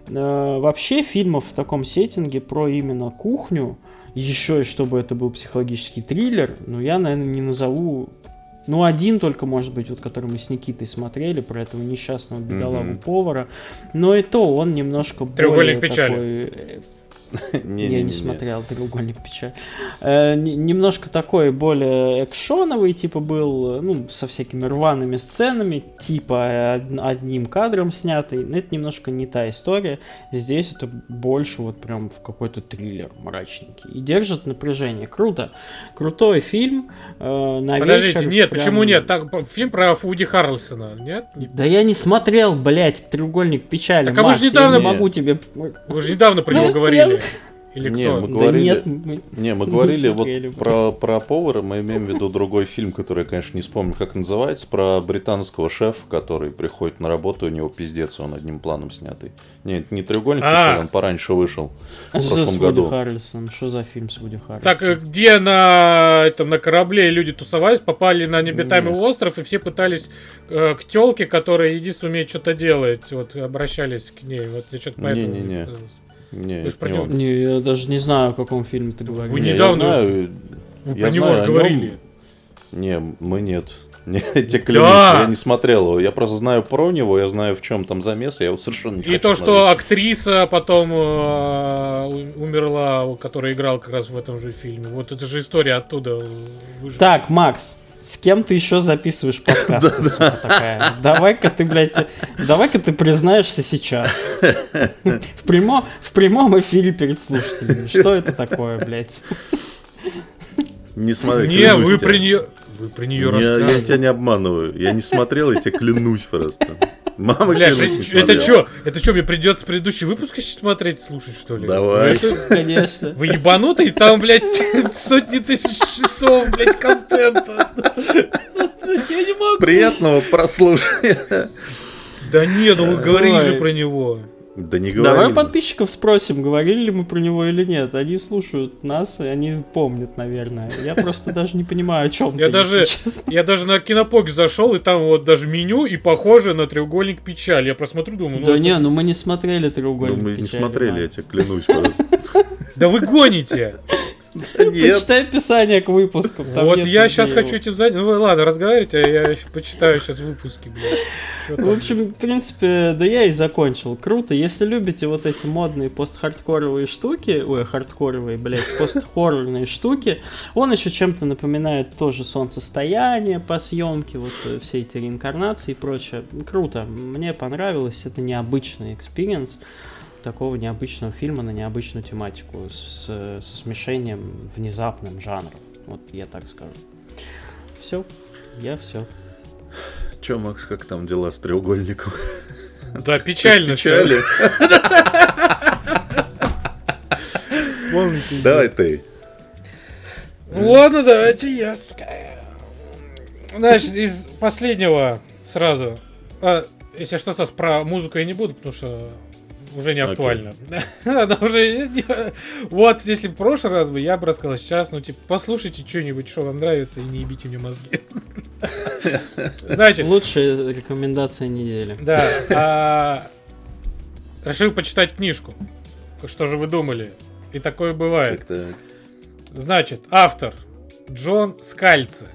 э, вообще фильмов в таком сеттинге про именно кухню, еще и чтобы это был психологический триллер, ну я, наверное, не назову ну, один только, может быть, вот который мы с Никитой смотрели, про этого несчастного бедолагу повара. Но и то он немножко «Треугольник более печали». такой, э, Не, я не смотрел треугольник печаль. Э, не- немножко такой более экшоновый, типа был, э, ну, со всякими рваными сценами, типа од- одним кадром снятый. Но это немножко не та история. Здесь это больше вот прям в какой-то триллер мрачненький. И держит напряжение. Круто. Крутой фильм. э, на Подождите, вечер нет, прям- почему нет? Так, фильм про Фуди Харрельсона, нет? Не- Да я не смотрел, блядь, треугольник печали. Так а вы Макс, же недавно- я не могу тебе. Вы же недавно про него говорили. Или Не, кто? мы Да говорили- нет, мы- Не, мы не говорили вот смотрели. про, про повара, мы имеем в виду другой фильм, который я, конечно, не вспомню, как называется, про британского шефа, который приходит на работу, у него пиздец, он одним планом снятый. Нет, не треугольник, А. печали, он пораньше вышел А в что с прошлом Вуди году. Харрельсоном? Что за фильм с Вуди Харрельсоном? Так, э, где на, этом, на корабле люди тусовались, попали на необитаемый остров, и все пытались э, к телке, которая единственное умеет что-то делать, вот обращались к ней. Вот я что-то поэтому... Не-не-не. Не, Вы это про не него-. Не, я даже не знаю, о каком фильме ты говоришь. Вы Не, я недавно- знаю, Вы Я про него знаю нем. говорили. Не, мы нет. Не, я тебе клянусь, Да. я не смотрел его. Я просто знаю про него, я знаю, в чем там замес, я его совершенно не И хочу то, что смотреть. актриса потом э, умерла, которая играла как раз в этом же фильме. Вот это же история оттуда. выжила. Так, Макс, с кем ты еще записываешь подкасты, сука такая? Давай-ка ты, блядь, давай-ка ты признаешься сейчас. В, прямо, в прямом эфире перед слушателями. Что это такое, блядь? Не смотри, Не, вы про нее... Вы про нее Я, я тебя не обманываю. Я не смотрел, я тебе клянусь просто. Мама Бля, это смотрел. что? Это что, мне придется предыдущий выпуск сейчас смотреть, слушать, что ли? Давай. Ну, это- Конечно. Вы ебанутый? Там, блядь, сотни тысяч часов, блядь, контента. Я не могу. Приятного прослушивания. Да не, ну вы говорили же про него. Да не Давай говори. у подписчиков спросим, говорили ли мы про него или нет. Они слушают нас, и они помнят, наверное. Я просто даже не понимаю, о чем Я ты, даже, я даже на кинопоке зашел, и там вот даже меню, и похоже на треугольник печаль. Я просмотрю, думаю, ну, Да не, ну мы не смотрели Ну, треугольник мы не смотрели, я тебе клянусь просто. да вы гоните. Нет. Почитай описание к выпуску. вот я сейчас хочу этим заняться. Ну ладно, разговаривайте, а я почитаю сейчас выпуски? В общем, в принципе, да я и закончил. Круто. Если любите вот эти модные пост-хардкоровые штуки, ой, хардкоровые, блядь, пост-хоррорные штуки, он еще чем-то напоминает тоже солнцестояние по съемке, вот э, все эти реинкарнации и прочее. Круто. Мне понравилось. Это необычный experience такого необычного фильма на необычную тематику с, со смешением внезапным жанров. Вот я так скажу. Все. Я все. Че, Макс, как там дела с треугольником? Да, печально все. Давай ты. Ну ладно, давайте я. Значит, из последнего сразу. А, если что, Стас, про музыку я не буду, потому что уже не актуально. Она уже Вот, если в прошлый раз бы я бы рассказал сейчас, ну, типа, послушайте что-нибудь, что вам нравится, и не ебите мне мозги. Значит, Лучшая рекомендация недели. да. а, Решил почитать книжку. Что же вы думали? И такое бывает. Так, так. Значит, автор Джон Скальце.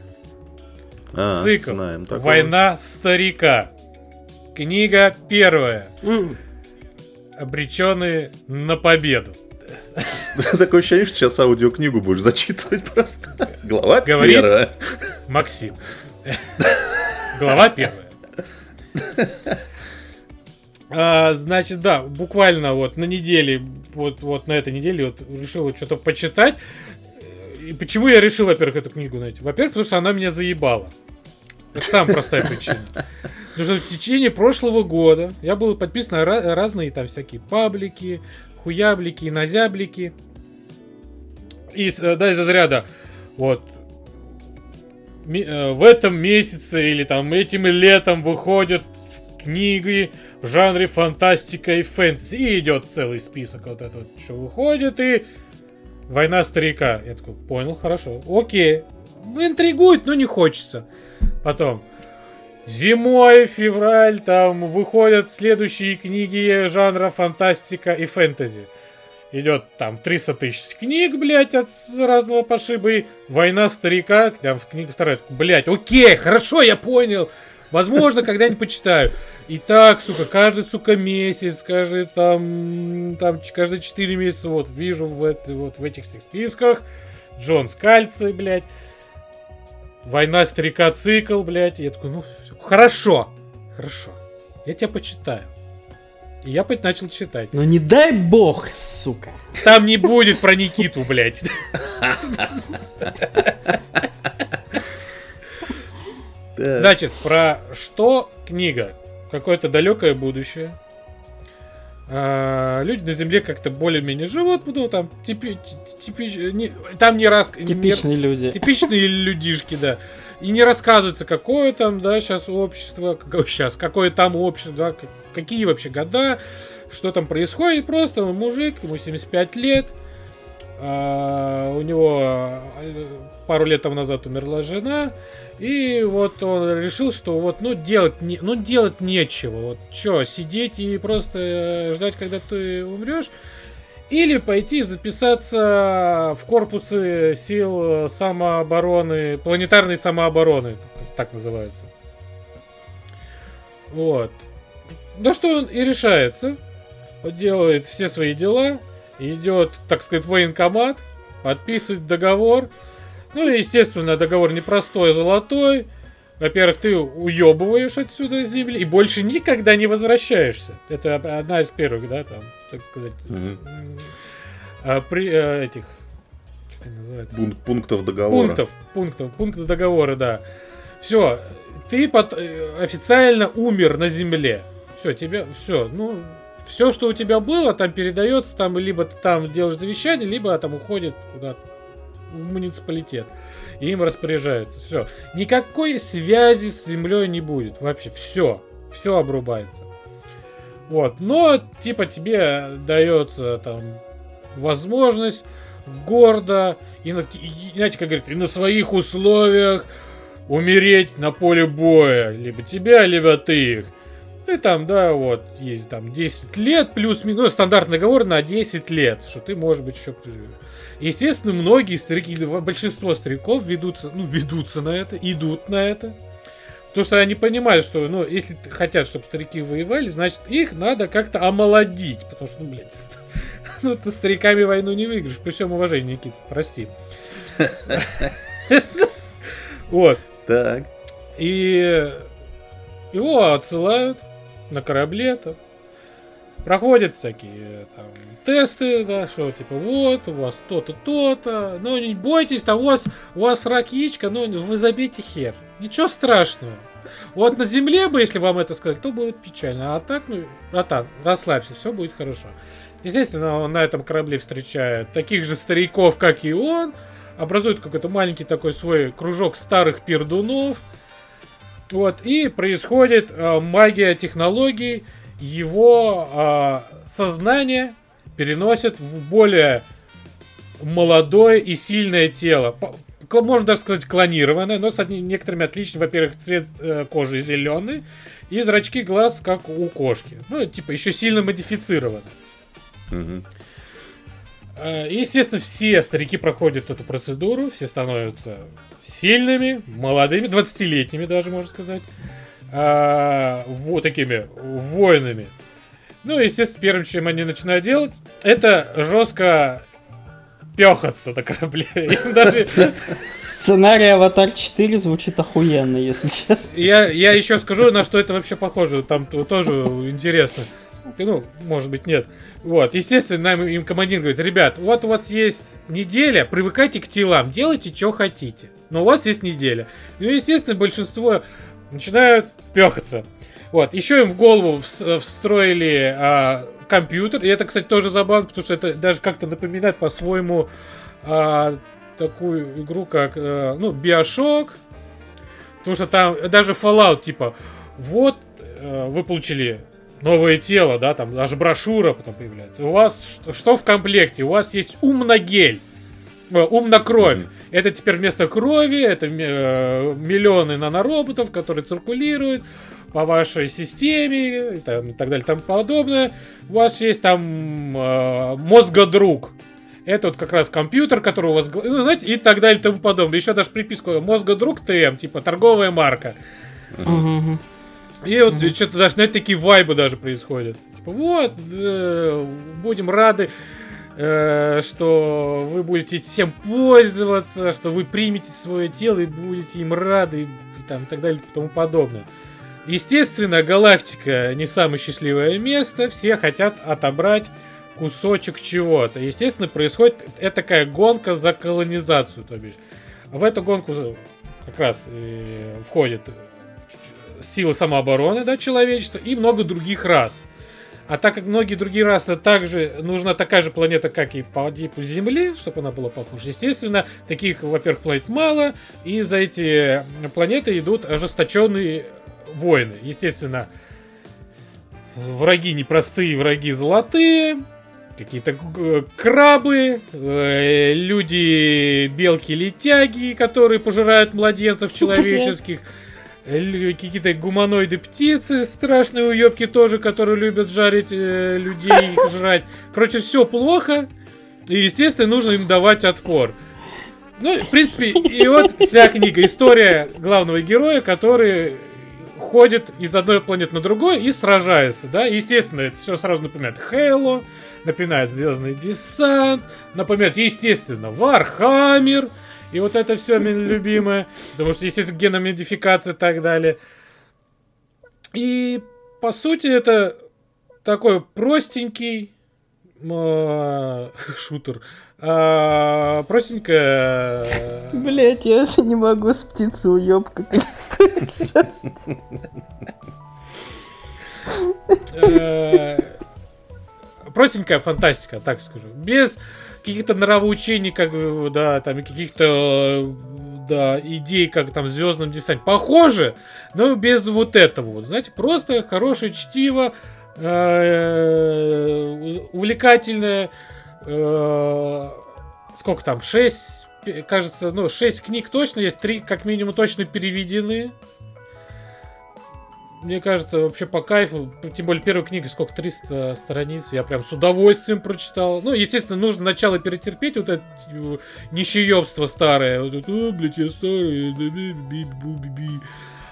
А, Цикл. знаем такого. Война старика. Книга первая. Обреченные на победу. Такое ощущение, что сейчас аудиокнигу будешь зачитывать просто. Глава Говорит. первая. Максим. Глава первая. А, значит, да, буквально вот на неделе, вот, вот на этой неделе вот решил вот что-то почитать. И почему я решил, во-первых, эту книгу найти? Во-первых, потому что она меня заебала. Это самая простая причина. Потому что в течение прошлого года я был подписан на разные там всякие паблики, хуяблики, назяблики. И, с- э, да, из-за заряда, вот, э, в этом месяце или там этим летом выходит книги в жанре фантастика и фэнтези. И идет целый список вот этот, что выходит, и Война старика. Я такой, понял, хорошо. Окей. Интригует, но не хочется. Потом. Зимой, февраль, там выходят следующие книги жанра фантастика и фэнтези. Идет там 300 тысяч книг, блядь, от разного пошиба. И война старика, там в книге вторая. Блядь, окей, хорошо, я понял. Возможно, когда-нибудь почитаю. И так, сука, каждый, сука, месяц, каждый там, там, каждые 4 месяца, вот, вижу в, это, вот, в этих списках Джон Скальци, блядь. Война старика цикл, блядь. Я такой, ну, хорошо, хорошо. Я тебя почитаю. И я начал читать. Ну не дай бог, сука. Там не будет про Никиту, блядь. Значит, про что книга? Какое-то далекое будущее. А, люди на Земле как-то более-менее живут, ну там типи, типи, не, там не раз типичные не, люди, типичные людишки, да. И не рассказывается, какое там, да, сейчас общество, какое сейчас, какое там общество, да, какие вообще года, что там происходит. Просто мужик, ему 75 лет, у него э, пару лет тому назад умерла жена, и вот он решил, что вот, ну, делать, не, ну, делать нечего. Вот, что, сидеть и просто э, ждать, когда ты умрешь? Или пойти записаться в корпусы сил самообороны, планетарной самообороны, так называется. Вот. Да что он и решается. Делает все свои дела, идет, так сказать, военкомат, подписывает договор. Ну, естественно, договор непростой, а золотой. Во-первых, ты уебываешь отсюда земли и больше никогда не возвращаешься. Это одна из первых, да, там, так сказать, mm-hmm. при а, этих, как называется? Пунк, пунктов договора. Пунктов, пунктов, пунктов договора, да. Все, ты под, э, официально умер на земле. Все, тебя, все, ну, все, что у тебя было, там передается, там либо ты там делаешь завещание, либо там уходит куда-то в муниципалитет. И им распоряжаются. Все. Никакой связи с землей не будет. Вообще все. Все обрубается. Вот. Но, типа, тебе дается там возможность гордо и, на, и, знаете, как говорит, и на своих условиях умереть на поле боя. Либо тебя, либо ты их. И там, да, вот, есть там 10 лет плюс-минус, ну, стандартный договор на 10 лет, что ты, может быть, еще приживешь. Естественно, многие старики, большинство стариков ведутся, ну, ведутся на это, идут на это. Потому что они понимают, что, ну, если хотят, чтобы старики воевали, значит, их надо как-то омолодить. Потому что, ну, блядь, ну, ты стариками войну не выиграешь. При всем уважении, Никит, прости. Вот. Так. И его отсылают на корабле там. Проходят всякие там тесты, да, что типа вот, у вас то-то, то-то. Но не бойтесь, там у вас, у вас рак яичка, но вы забейте хер. Ничего страшного. Вот на земле бы, если вам это сказать, то будет печально. А так, ну, братан, расслабься, все будет хорошо. Естественно, он на этом корабле встречает таких же стариков, как и он. Образует какой-то маленький такой свой кружок старых пердунов. Вот, и происходит э, магия технологий. Его э, сознание переносит в более молодое и сильное тело. Можно даже сказать клонированное, но с одним, некоторыми отличиями. Во-первых, цвет э, кожи зеленый, и зрачки глаз, как у кошки. Ну, типа, еще сильно модифицированы. Угу. Естественно, все старики проходят эту процедуру, все становятся сильными, молодыми, 20-летними даже, можно сказать, а, вот такими воинами. Ну, естественно, первым, чем они начинают делать, это жестко пехаться на корабле. даже... Сценарий Аватар 4 звучит охуенно, если честно. Я, я еще скажу, на что это вообще похоже. Там тоже интересно. Ну, может быть, нет. Вот, естественно, нам им командир говорит, ребят, вот у вас есть неделя, привыкайте к телам, делайте, что хотите. Но у вас есть неделя. Ну, естественно, большинство начинают пехаться. Вот, еще им в голову встроили а, компьютер. И это, кстати, тоже забавно, потому что это даже как-то напоминает по-своему а, такую игру, как, а, ну, Bioshock. Потому что там даже Fallout, типа, вот э, вы получили новое тело, да, там аж брошюра потом появляется. У вас что, что в комплекте? У вас есть умногель, э, умнокровь. Mm-hmm. Это теперь вместо крови, это э, миллионы нанороботов, которые циркулируют по вашей системе и, там, и так далее, там подобное. У вас есть там э, мозгодруг. Это вот как раз компьютер, который у вас, ну, знаете, и так далее, и тому подобное. Еще даже приписку мозгодруг ТМ, типа торговая марка. Uh-huh. И вот uh-huh. что-то даже, знаете, такие вайбы даже происходят. Типа, вот, э, будем рады, э, что вы будете всем пользоваться, что вы примете свое тело и будете им рады, и, там, и так далее, и тому подобное. Естественно, галактика не самое счастливое место, все хотят отобрать кусочек чего-то. Естественно, происходит это такая гонка за колонизацию, то бишь. В эту гонку как раз э, входит силы самообороны, да, человечества и много других рас. А так как многие другие расы также нужна такая же планета, как и по типу Земли, чтобы она была похожа. Естественно, таких, во-первых, планет мало, и за эти планеты идут ожесточенные войны. Естественно, враги непростые, враги золотые, какие-то э, крабы, э, люди белки-летяги, которые пожирают младенцев человеческих, какие-то гуманоиды птицы, страшные уебки тоже, которые любят жарить э, людей и жрать. Короче, все плохо, и, естественно, нужно им давать отпор. Ну, в принципе, и вот вся книга. История главного героя, который ходит из одной планеты на другой и сражается, да. Естественно, это все сразу напоминает Halo, напоминает Звездный десант, напоминает, естественно, Warhammer. И вот это все любимое. Потому что, естественно, геномодификация и так далее. И, по сути, это такой простенький э, шутер. А, простенькая... Блять, я не могу с птицей уебка перестать э, Простенькая фантастика, так скажу. Без каких-то нравоучений, как да, там каких-то да, идей, как там Звездном десанте. Похоже, но без вот этого. Вот, знаете, просто хорошее чтиво, э, увлекательное Э, сколько там, 6, кажется, ну, 6 книг точно есть, 3 как минимум точно переведены. Мне кажется, вообще по кайфу. Тем более первая книга сколько, 300 страниц. Я прям с удовольствием прочитал. Ну, естественно, нужно начало перетерпеть вот это э, нищеебство старое. Вот это, о, блядь, я старый.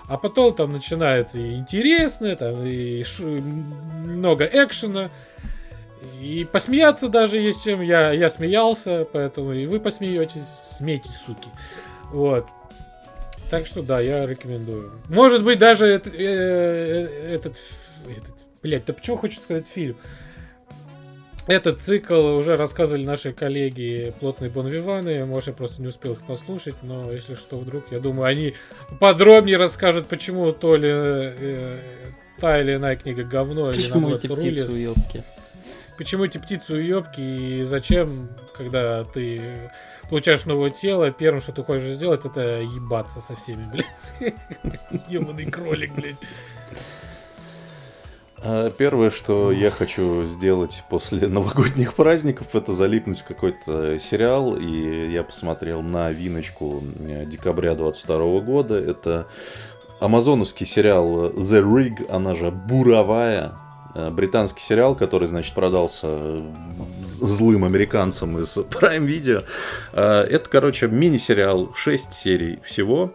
А потом там начинается и интересное, там и ш... много экшена. И посмеяться даже есть чем. Я, я смеялся, поэтому и вы посмеетесь. Смейтесь, суки. Вот. Так что да, я рекомендую. Может быть, даже э, э, этот, этот... Блять, да почему хочу сказать фильм? Этот цикл уже рассказывали наши коллеги плотные бонвиваны. Может, я просто не успел их послушать, но если что, вдруг, я думаю, они подробнее расскажут, почему то ли э, та или иная книга говно, почему или наоборот рулит. Почему эти птицы уебки и зачем, когда ты получаешь новое тело, первым, что ты хочешь сделать, это ебаться со всеми, блядь. Ебаный кролик, блядь. А, первое, что я хочу сделать после новогодних праздников, это залипнуть в какой-то сериал. И я посмотрел на виночку э, декабря 22 года. Это амазоновский сериал The Rig, она же Буровая. Э, британский сериал, который, значит, продался злым американцам из Prime Video. Э, это, короче, мини-сериал, 6 серий всего.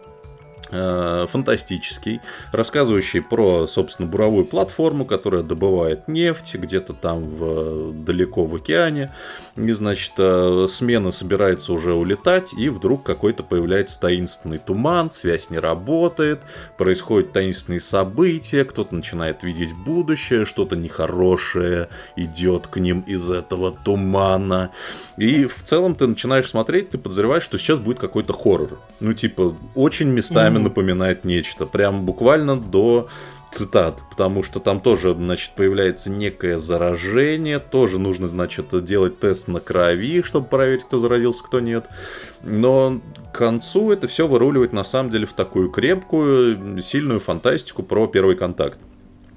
Э, фантастический, рассказывающий про, собственно, буровую платформу, которая добывает нефть где-то там в, далеко в океане. И, значит, э, смена собирается уже улетать, и вдруг какой-то появляется таинственный туман, связь не работает, происходят таинственные события, кто-то начинает видеть будущее, что-то нехорошее идет к ним из этого тумана. И в целом ты начинаешь смотреть, ты подозреваешь, что сейчас будет какой-то хоррор. Ну, типа, очень местами. Напоминает нечто. Прям буквально до цитат, потому что там тоже, значит, появляется некое заражение, тоже нужно, значит, делать тест на крови, чтобы проверить, кто заразился, кто нет. Но к концу это все выруливает на самом деле в такую крепкую, сильную фантастику про первый контакт.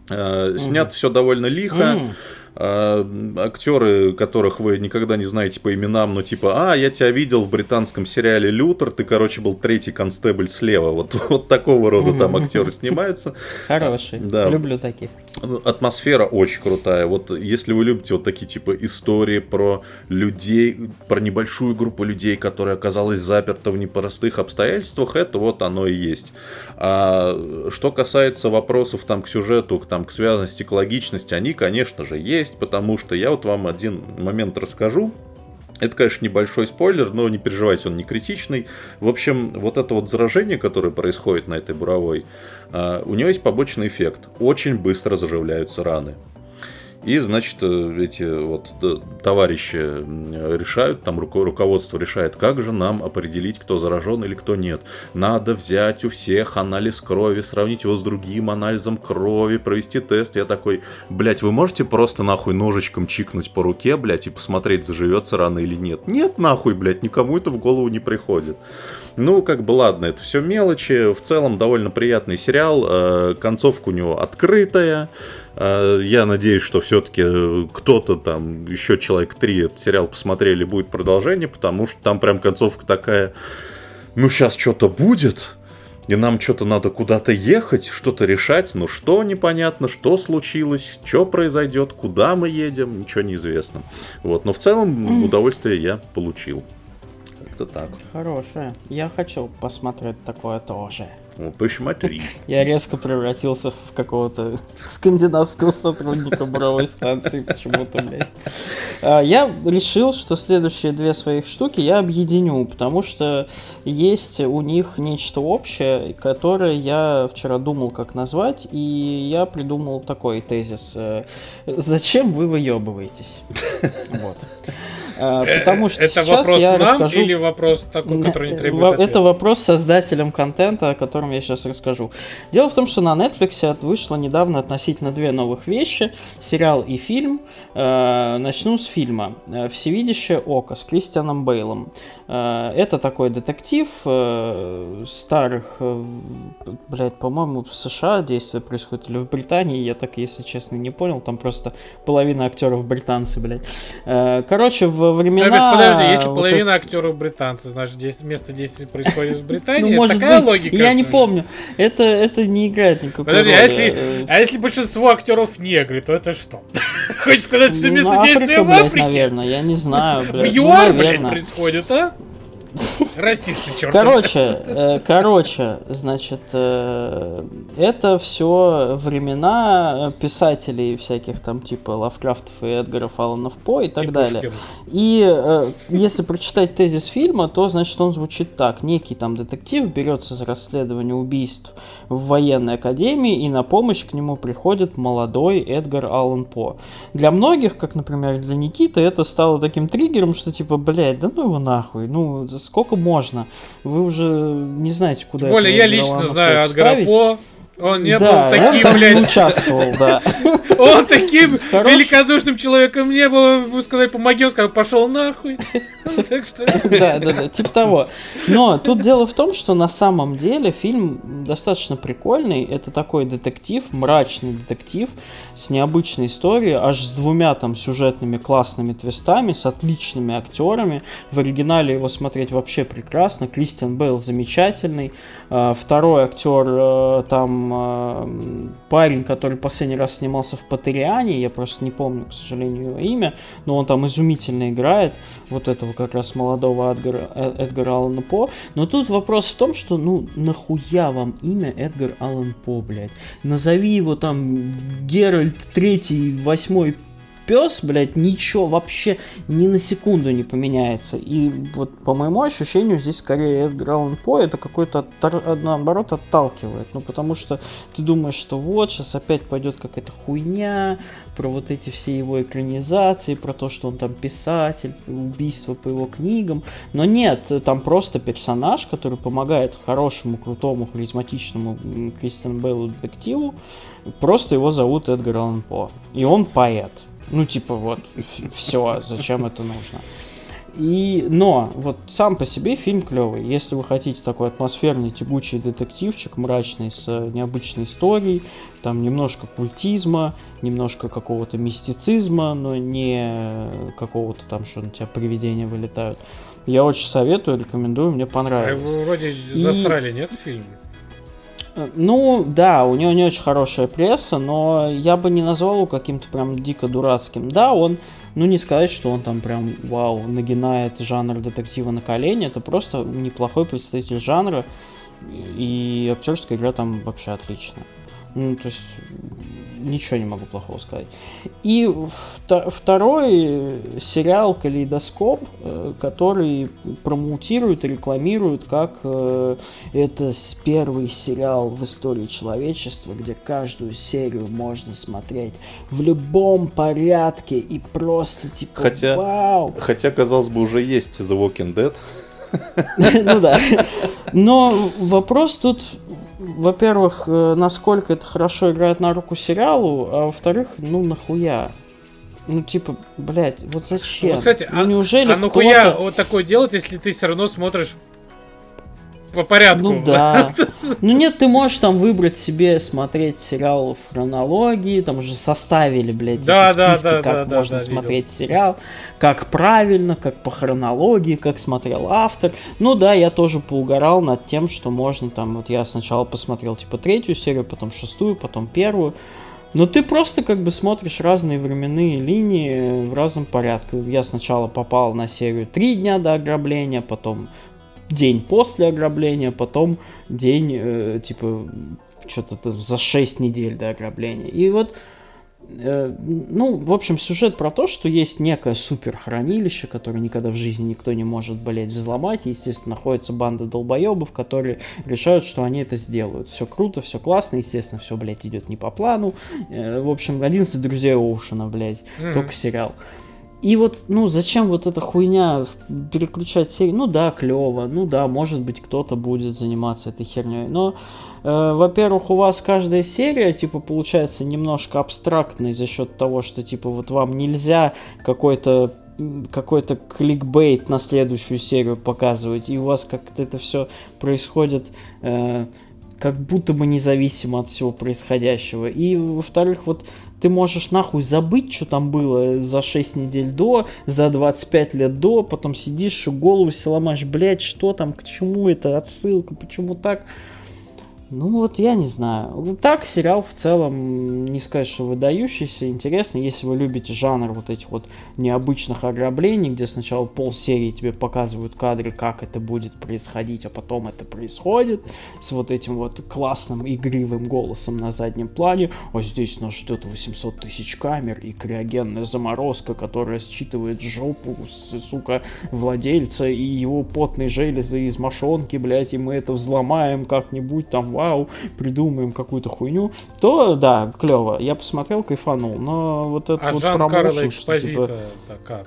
Э, снято все довольно лихо. М. А, актеры, которых вы никогда не знаете по именам, но типа, а, я тебя видел в британском сериале Лютер, ты, короче, был третий констебль слева. Вот, вот такого рода там актеры снимаются. Хороший. Да. Люблю таких. Атмосфера очень крутая. Вот если вы любите вот такие типа истории про людей, про небольшую группу людей, которая оказалась заперта в непростых обстоятельствах, это вот оно и есть. А что касается вопросов там к сюжету, к, там, к связанности, к логичности, они, конечно же, есть, потому что я вот вам один момент расскажу. Это, конечно, небольшой спойлер, но не переживайте, он не критичный. В общем, вот это вот заражение, которое происходит на этой буровой, а, у него есть побочный эффект. Очень быстро заживляются раны. И, значит, э, эти вот товарищи решают, там руко- руководство решает, как же нам определить, кто заражен или кто нет. Надо взять у всех анализ крови, сравнить его с другим анализом крови, провести тест. Я такой, блять, вы можете просто нахуй ножичком чикнуть по руке, блять, и посмотреть, заживется рана или нет? Нет, нахуй, блять, никому это в голову не приходит. Ну, как бы ладно, это все мелочи. В целом довольно приятный сериал. э, Концовка у него открытая. Э, Я надеюсь, что все-таки кто-то там, еще человек три этот сериал посмотрели, будет продолжение, потому что там прям концовка такая, ну сейчас что-то будет, и нам что-то надо куда-то ехать, что-то решать, ну что непонятно, что случилось, что произойдет, куда мы едем, ничего не известно. Вот, но в целом удовольствие я получил. Как-то так. Хорошая. Я хочу посмотреть такое тоже. Ну, посмотри. Я резко превратился в какого-то скандинавского сотрудника буровой станции почему-то, блядь. А, Я решил, что следующие две своих штуки я объединю, потому что есть у них нечто общее, которое я вчера думал, как назвать, и я придумал такой тезис. э, Зачем вы выебываетесь? Вот. А, Потому что Э, Это вопрос я нам расскажу... или вопрос такой, который не Э, требует ответа? Это вопрос создателям контента, о котором я сейчас расскажу. Дело в том, что на Netflix вышло недавно относительно две новых вещи. Сериал и фильм. Э, Начну с фильма. Э, «Всевидящее око» с Кристианом Бейлом. Э, Это такой детектив э, старых, э, блядь, по-моему, в США действие происходит или в Британии, я так, если честно, не понял, там просто половина актеров британцы, блядь. Э, Короче, в То времена... бишь, подожди, если вот половина актеров британцы, значит, здесь место действия происходит в Британии, Ну, это может такая быть, логика? я не ли? помню. Это, это не играет никакой Подожди, а роли. если, Э, а если большинство актеров негры, то это что? Хочешь сказать, все ну, место Африка, действия в блядь, Африке? наверное, я не знаю, В блядь. Ну, ЮАР, блядь, наверное. происходит, а? Расисты, черт. Короче, э, короче, значит, э, это все времена писателей всяких там типа Лавкрафтов и Эдгаров Алланов По и так далее. И э, если прочитать тезис фильма, то значит он звучит так. Некий там детектив берется за расследование убийств в военной академии, и на помощь к нему приходит молодой Эдгар Аллан По. Для многих, как, например, для Никиты, это стало таким триггером, что типа, блядь, да ну его нахуй, ну сколько можно? Вы уже не знаете, куда Тем более, я лично знаю По Адгара ставить. По. Он не да, был он таким, не блядь, участвовал, да. он таким великодушным человеком не был. Ему сказали, помоги, он сказал, пошел нахуй. Так что... Да, да, да, типа того. Но тут дело в том, что на самом деле фильм достаточно прикольный. Это такой детектив, мрачный детектив с необычной историей, аж с двумя там сюжетными классными твистами, с отличными актерами. В оригинале его смотреть вообще прекрасно. Кристиан Бейл замечательный. А, Второй актер э, там э, парень, который последний раз снимался в Патериане, я просто не помню, к сожалению, его имя, но он там изумительно играет вот этого как раз молодого Эдгара, Э- Эдгара Аллана По. Но тут вопрос в том, что ну нахуя вам имя Эдгар Аллан По, блядь? Назови его там Геральт Третий, Восьмой пес, блядь, ничего вообще ни на секунду не поменяется. И вот по моему ощущению здесь скорее Эдгар Аллан По это какой-то наоборот отталкивает. Ну потому что ты думаешь, что вот сейчас опять пойдет какая-то хуйня про вот эти все его экранизации, про то, что он там писатель, убийство по его книгам. Но нет, там просто персонаж, который помогает хорошему, крутому, харизматичному Кристиану Бейлу детективу. Просто его зовут Эдгар Аллан По. И он поэт. Ну, типа, вот, все, зачем это нужно? И, но, вот сам по себе фильм клевый. Если вы хотите такой атмосферный, тягучий детективчик, мрачный, с необычной историей, там немножко культизма, немножко какого-то мистицизма, но не какого-то там, что на тебя привидения вылетают. Я очень советую, рекомендую, мне А понравилось. его вроде И- засрали, нет, фильм? Ну, да, у него не очень хорошая пресса, но я бы не назвал его каким-то прям дико дурацким. Да, он, ну не сказать, что он там прям, вау, нагинает жанр детектива на колени, это просто неплохой представитель жанра, и актерская игра там вообще отличная. Ну, то есть, ничего не могу плохого сказать. И вто- второй сериал «Калейдоскоп», э, который промоутирует и рекламирует как э, это первый сериал в истории человечества, где каждую серию можно смотреть в любом порядке и просто типа Хотя- вау. Хотя, казалось бы, уже есть The Walking Dead. Ну да. Но вопрос тут, во-первых, э, насколько это хорошо играет на руку сериалу, а во-вторых, ну нахуя? Ну, типа, блядь, вот зачем? Ну, кстати, ну, а- неужели А нахуя кто-то- вот такое делать, если ты все равно смотришь по порядку? Ну да. Ну нет, ты можешь там выбрать себе смотреть сериал в хронологии, там уже составили, блядь, Да, эти да, списки, да, как да, можно да, смотреть сериал, как правильно, как по хронологии, как смотрел автор. Ну да, я тоже поугарал над тем, что можно там, вот я сначала посмотрел типа третью серию, потом шестую, потом первую. Но ты просто как бы смотришь разные временные линии в разном порядке. Я сначала попал на серию три дня до ограбления, потом день после ограбления, потом день, э, типа, что-то за 6 недель до ограбления. И вот, э, ну, в общем, сюжет про то, что есть некое суперхранилище, которое никогда в жизни никто не может, блядь, взломать. И, естественно, находится банда долбоебов, которые решают, что они это сделают. Все круто, все классно, естественно, все, блядь, идет не по плану. Э, в общем, 11 друзей Оушена, блядь, Мгм. только сериал. И вот, ну, зачем вот эта хуйня переключать серии? Ну да, клево, ну да, может быть, кто-то будет заниматься этой херней. Но, э, во-первых, у вас каждая серия, типа, получается немножко абстрактной за счет того, что, типа, вот вам нельзя какой-то какой-то кликбейт на следующую серию показывать, и у вас как-то это все происходит э, как будто бы независимо от всего происходящего. И, во-вторых, вот ты можешь нахуй забыть, что там было за 6 недель до, за 25 лет до, потом сидишь голову себе ломаешь, блядь, что там, к чему это, отсылка, почему так. Ну вот я не знаю. Так сериал в целом не сказать, что выдающийся, интересный. Если вы любите жанр вот этих вот необычных ограблений, где сначала полсерии тебе показывают кадры, как это будет происходить, а потом это происходит, с вот этим вот классным игривым голосом на заднем плане, а здесь нас ждет 800 тысяч камер и криогенная заморозка, которая считывает жопу, с- сука, владельца и его потные железы из мошонки, блядь, и мы это взломаем как-нибудь там, вау, придумаем какую-то хуйню, то да, клево. Я посмотрел, кайфанул. Но вот это А вот Жан-Карл промоушен, что, типа, как?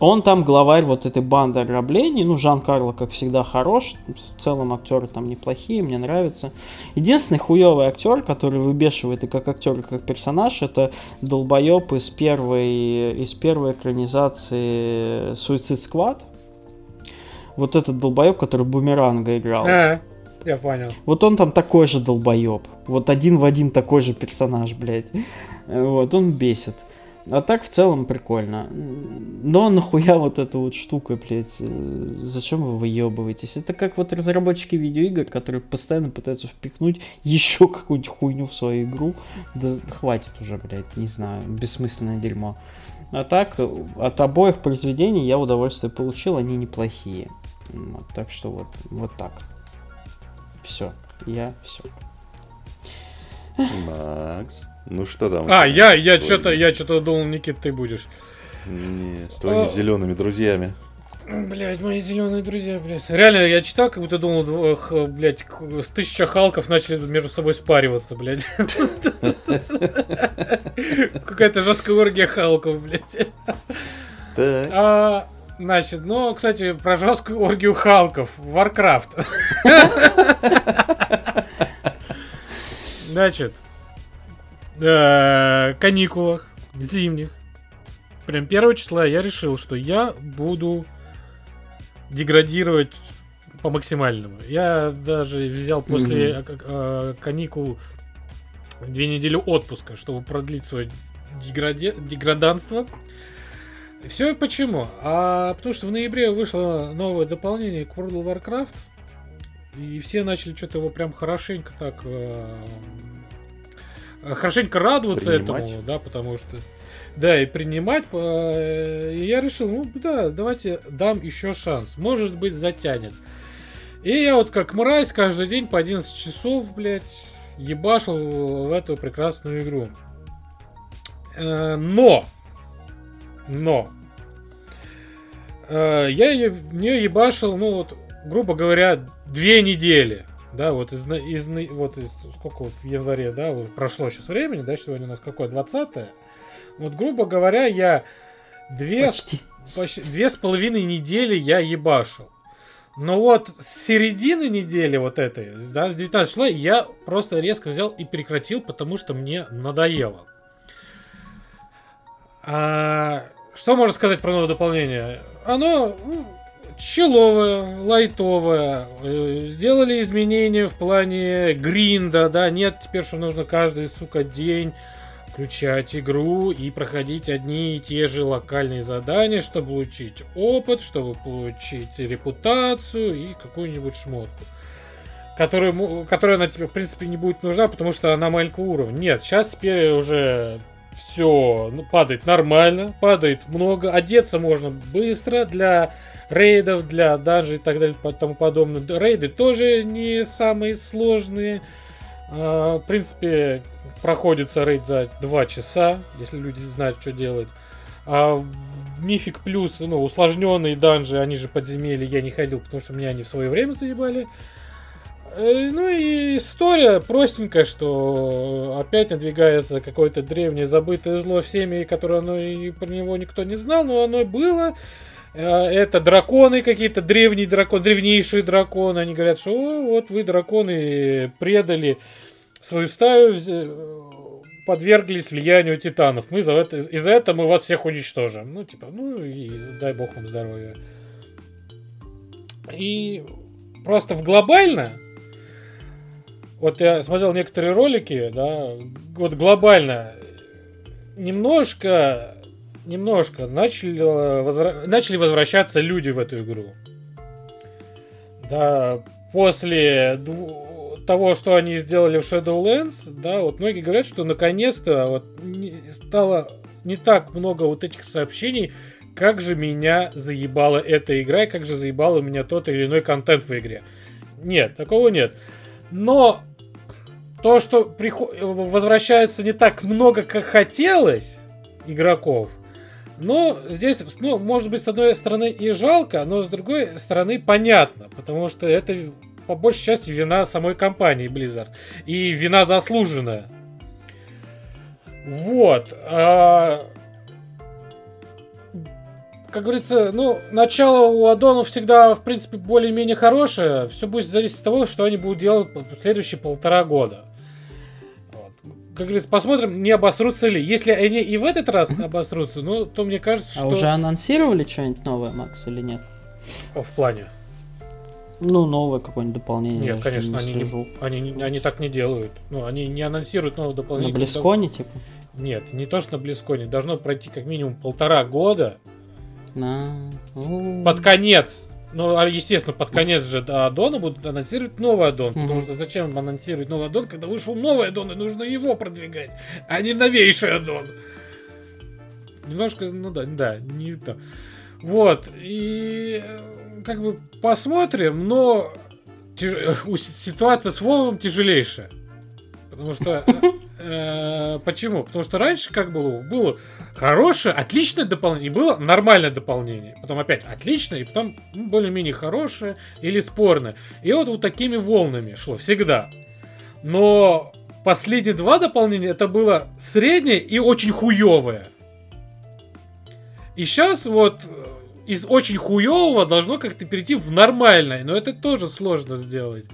он там главарь вот этой банды ограблений. Ну, Жан Карло, как всегда, хорош. В целом актеры там неплохие, мне нравится. Единственный хуевый актер, который выбешивает и как актер, и как персонаж, это долбоеб из первой, из первой экранизации Суицид Сквад. Вот этот долбоеб, который Бумеранга играл. А, я понял. Вот он там такой же долбоеб. Вот один в один такой же персонаж, блядь. Э, Вот, он бесит. А так в целом прикольно. Но нахуя вот эта вот штука, блядь, э, зачем вы выебываетесь? Это как вот разработчики видеоигр, которые постоянно пытаются впихнуть еще какую-нибудь хуйню в свою игру. Да хватит уже, блядь, не знаю, бессмысленное дерьмо. А так, от обоих произведений я удовольствие получил, они неплохие. Вот, так что вот, вот так. Все, я все. Макс, ну что там? А, я, я что-то, я что-то думал, Никит, ты будешь. Не, с твоими А. зелеными друзьями. Блять, мои зеленые друзья, блядь. Реально, я читал, как будто думал, двух, э, блядь, к- с тысяча халков начали между собой спариваться, блядь. Какая-то жесткая оргия халков, блядь. Так. Значит, ну, кстати, про жесткую оргию халков. Warcraft. Значит, э, каникулах зимних, прям первого числа я решил, что я буду деградировать по максимальному. Я даже взял после mm-hmm. каникул две недели отпуска, чтобы продлить свое деграде... деграданство. Все почему? А потому что в ноябре вышло новое дополнение к World of Warcraft, и все начали что-то его прям хорошенько так э, хорошенько радоваться принимать. этому, да, потому что да, и принимать. Э, и я решил, ну да, давайте дам еще шанс. Может быть, затянет. И я вот как мразь каждый день по 11 часов, блядь, ебашил в эту прекрасную игру. Э, но! Но! Э, я ее, в нее ебашил, ну вот, грубо говоря, две недели. Да, вот из, из вот из сколько вот в январе, да, уже прошло сейчас времени, да, сегодня у нас какое, 20 -е? Вот, грубо говоря, я две, почти. Почти, две с половиной недели я ебашил. Но вот с середины недели вот этой, да, с 19 числа, я просто резко взял и прекратил, потому что мне надоело. А, что можно сказать про новое дополнение? Оно ну, человое, лайтовое. Э, сделали изменения в плане гринда, да, нет теперь, что нужно каждый, сука, день включать игру и проходить одни и те же локальные задания, чтобы получить опыт, чтобы получить репутацию и какую-нибудь шмотку. Которую, которая она тебе, в принципе, не будет нужна, потому что она маленького уровня. Нет, сейчас теперь уже все ну, падает нормально, падает много, одеться можно быстро для рейдов, для данжей и так далее и тому подобное. Рейды тоже не самые сложные. А, в принципе, проходится рейд за 2 часа, если люди знают, что делать. А Мифик Плюс, ну, усложненные данжи, они же подземелья, я не ходил, потому что меня они в свое время заебали. Э, ну и история простенькая, что опять надвигается какое-то древнее забытое зло всеми, которое оно и про него никто не знал, но оно было. Э, это драконы какие-то, древние драконы, древнейшие драконы. Они говорят, что вот вы драконы предали свою стаю, подверглись влиянию титанов. Мы за это, из-за этого мы вас всех уничтожим. Ну, типа, ну и дай бог вам здоровья. И просто в глобально, вот я смотрел некоторые ролики, да, вот глобально, немножко немножко начали, возвра... начали возвращаться люди в эту игру. Да, после дв... того, что они сделали в Shadowlands, да, вот многие говорят, что наконец-то вот стало не так много вот этих сообщений, как же меня заебала эта игра, и как же заебала меня тот или иной контент в игре. Нет, такого нет. Но то, что приход... возвращается не так много, как хотелось игроков, но здесь, ну, может быть, с одной стороны и жалко, но с другой стороны понятно, потому что это по большей части вина самой компании Blizzard. И вина заслуженная. Вот. А... Как говорится, ну, начало у аддонов всегда, в принципе, более-менее хорошее. Все будет зависеть от того, что они будут делать в следующие полтора года как говорится, посмотрим, не обосрутся ли. Если они и в этот раз обосрутся, ну, то мне кажется, а что... А уже анонсировали что-нибудь новое, Макс, или нет? В плане? Ну, новое какое-нибудь дополнение. Нет, конечно, не они, не, они, они так не делают. Ну, они не анонсируют новое дополнение. На Близконе, типа? Нет, не то, что на Близконе. Должно пройти как минимум полтора года. На... Под конец ну, а естественно, под конец же аддона будут анонсировать новый аддон. Mm-hmm. Потому что зачем анонсировать новый аддон, когда вышел новый аддон, и нужно его продвигать, а не новейший аддон. Немножко, ну да, да, не то. Вот, и э, как бы посмотрим, но тяж... ситуация с Вовом тяжелейшая. Потому что... Э, почему? Потому что раньше как было? Было хорошее, отличное дополнение, и было нормальное дополнение. Потом опять отличное, и потом ну, более-менее хорошее или спорное. И вот вот такими волнами шло всегда. Но последние два дополнения это было среднее и очень хуевое. И сейчас вот э, из очень хуевого должно как-то перейти в нормальное, но это тоже сложно сделать.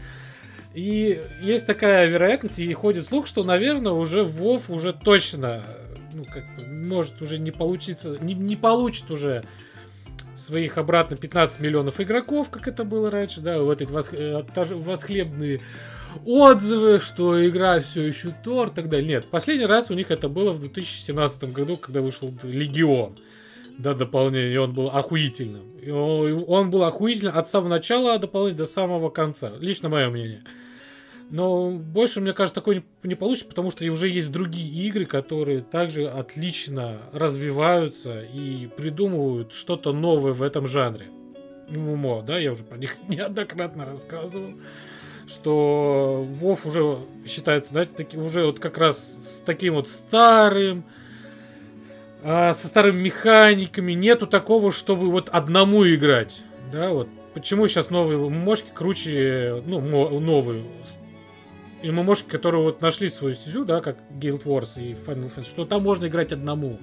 И есть такая вероятность, и ходит слух, что, наверное, уже Вов уже точно, ну, как может уже не получиться, не, не получит уже своих обратно 15 миллионов игроков, как это было раньше, да, вот эти восх... Э, восхлебные отзывы, что игра все еще тор так далее. Нет, последний раз у них это было в 2017 году, когда вышел Легион. Да, дополнение, и он был охуительным. И он был охуительным от самого начала дополнения до самого конца. Лично мое мнение. Но больше, мне кажется, такое не, получится, потому что уже есть другие игры, которые также отлично развиваются и придумывают что-то новое в этом жанре. ММО, да, я уже про них неоднократно рассказывал, что Вов уже считается, знаете, таки, уже вот как раз с таким вот старым, а, со старыми механиками, нету такого, чтобы вот одному играть, да, вот. Почему сейчас новые мошки круче, ну, новые, ММОшки, которые вот нашли свою стезю, да, как Guild Wars и Final Fantasy, что там можно играть одному.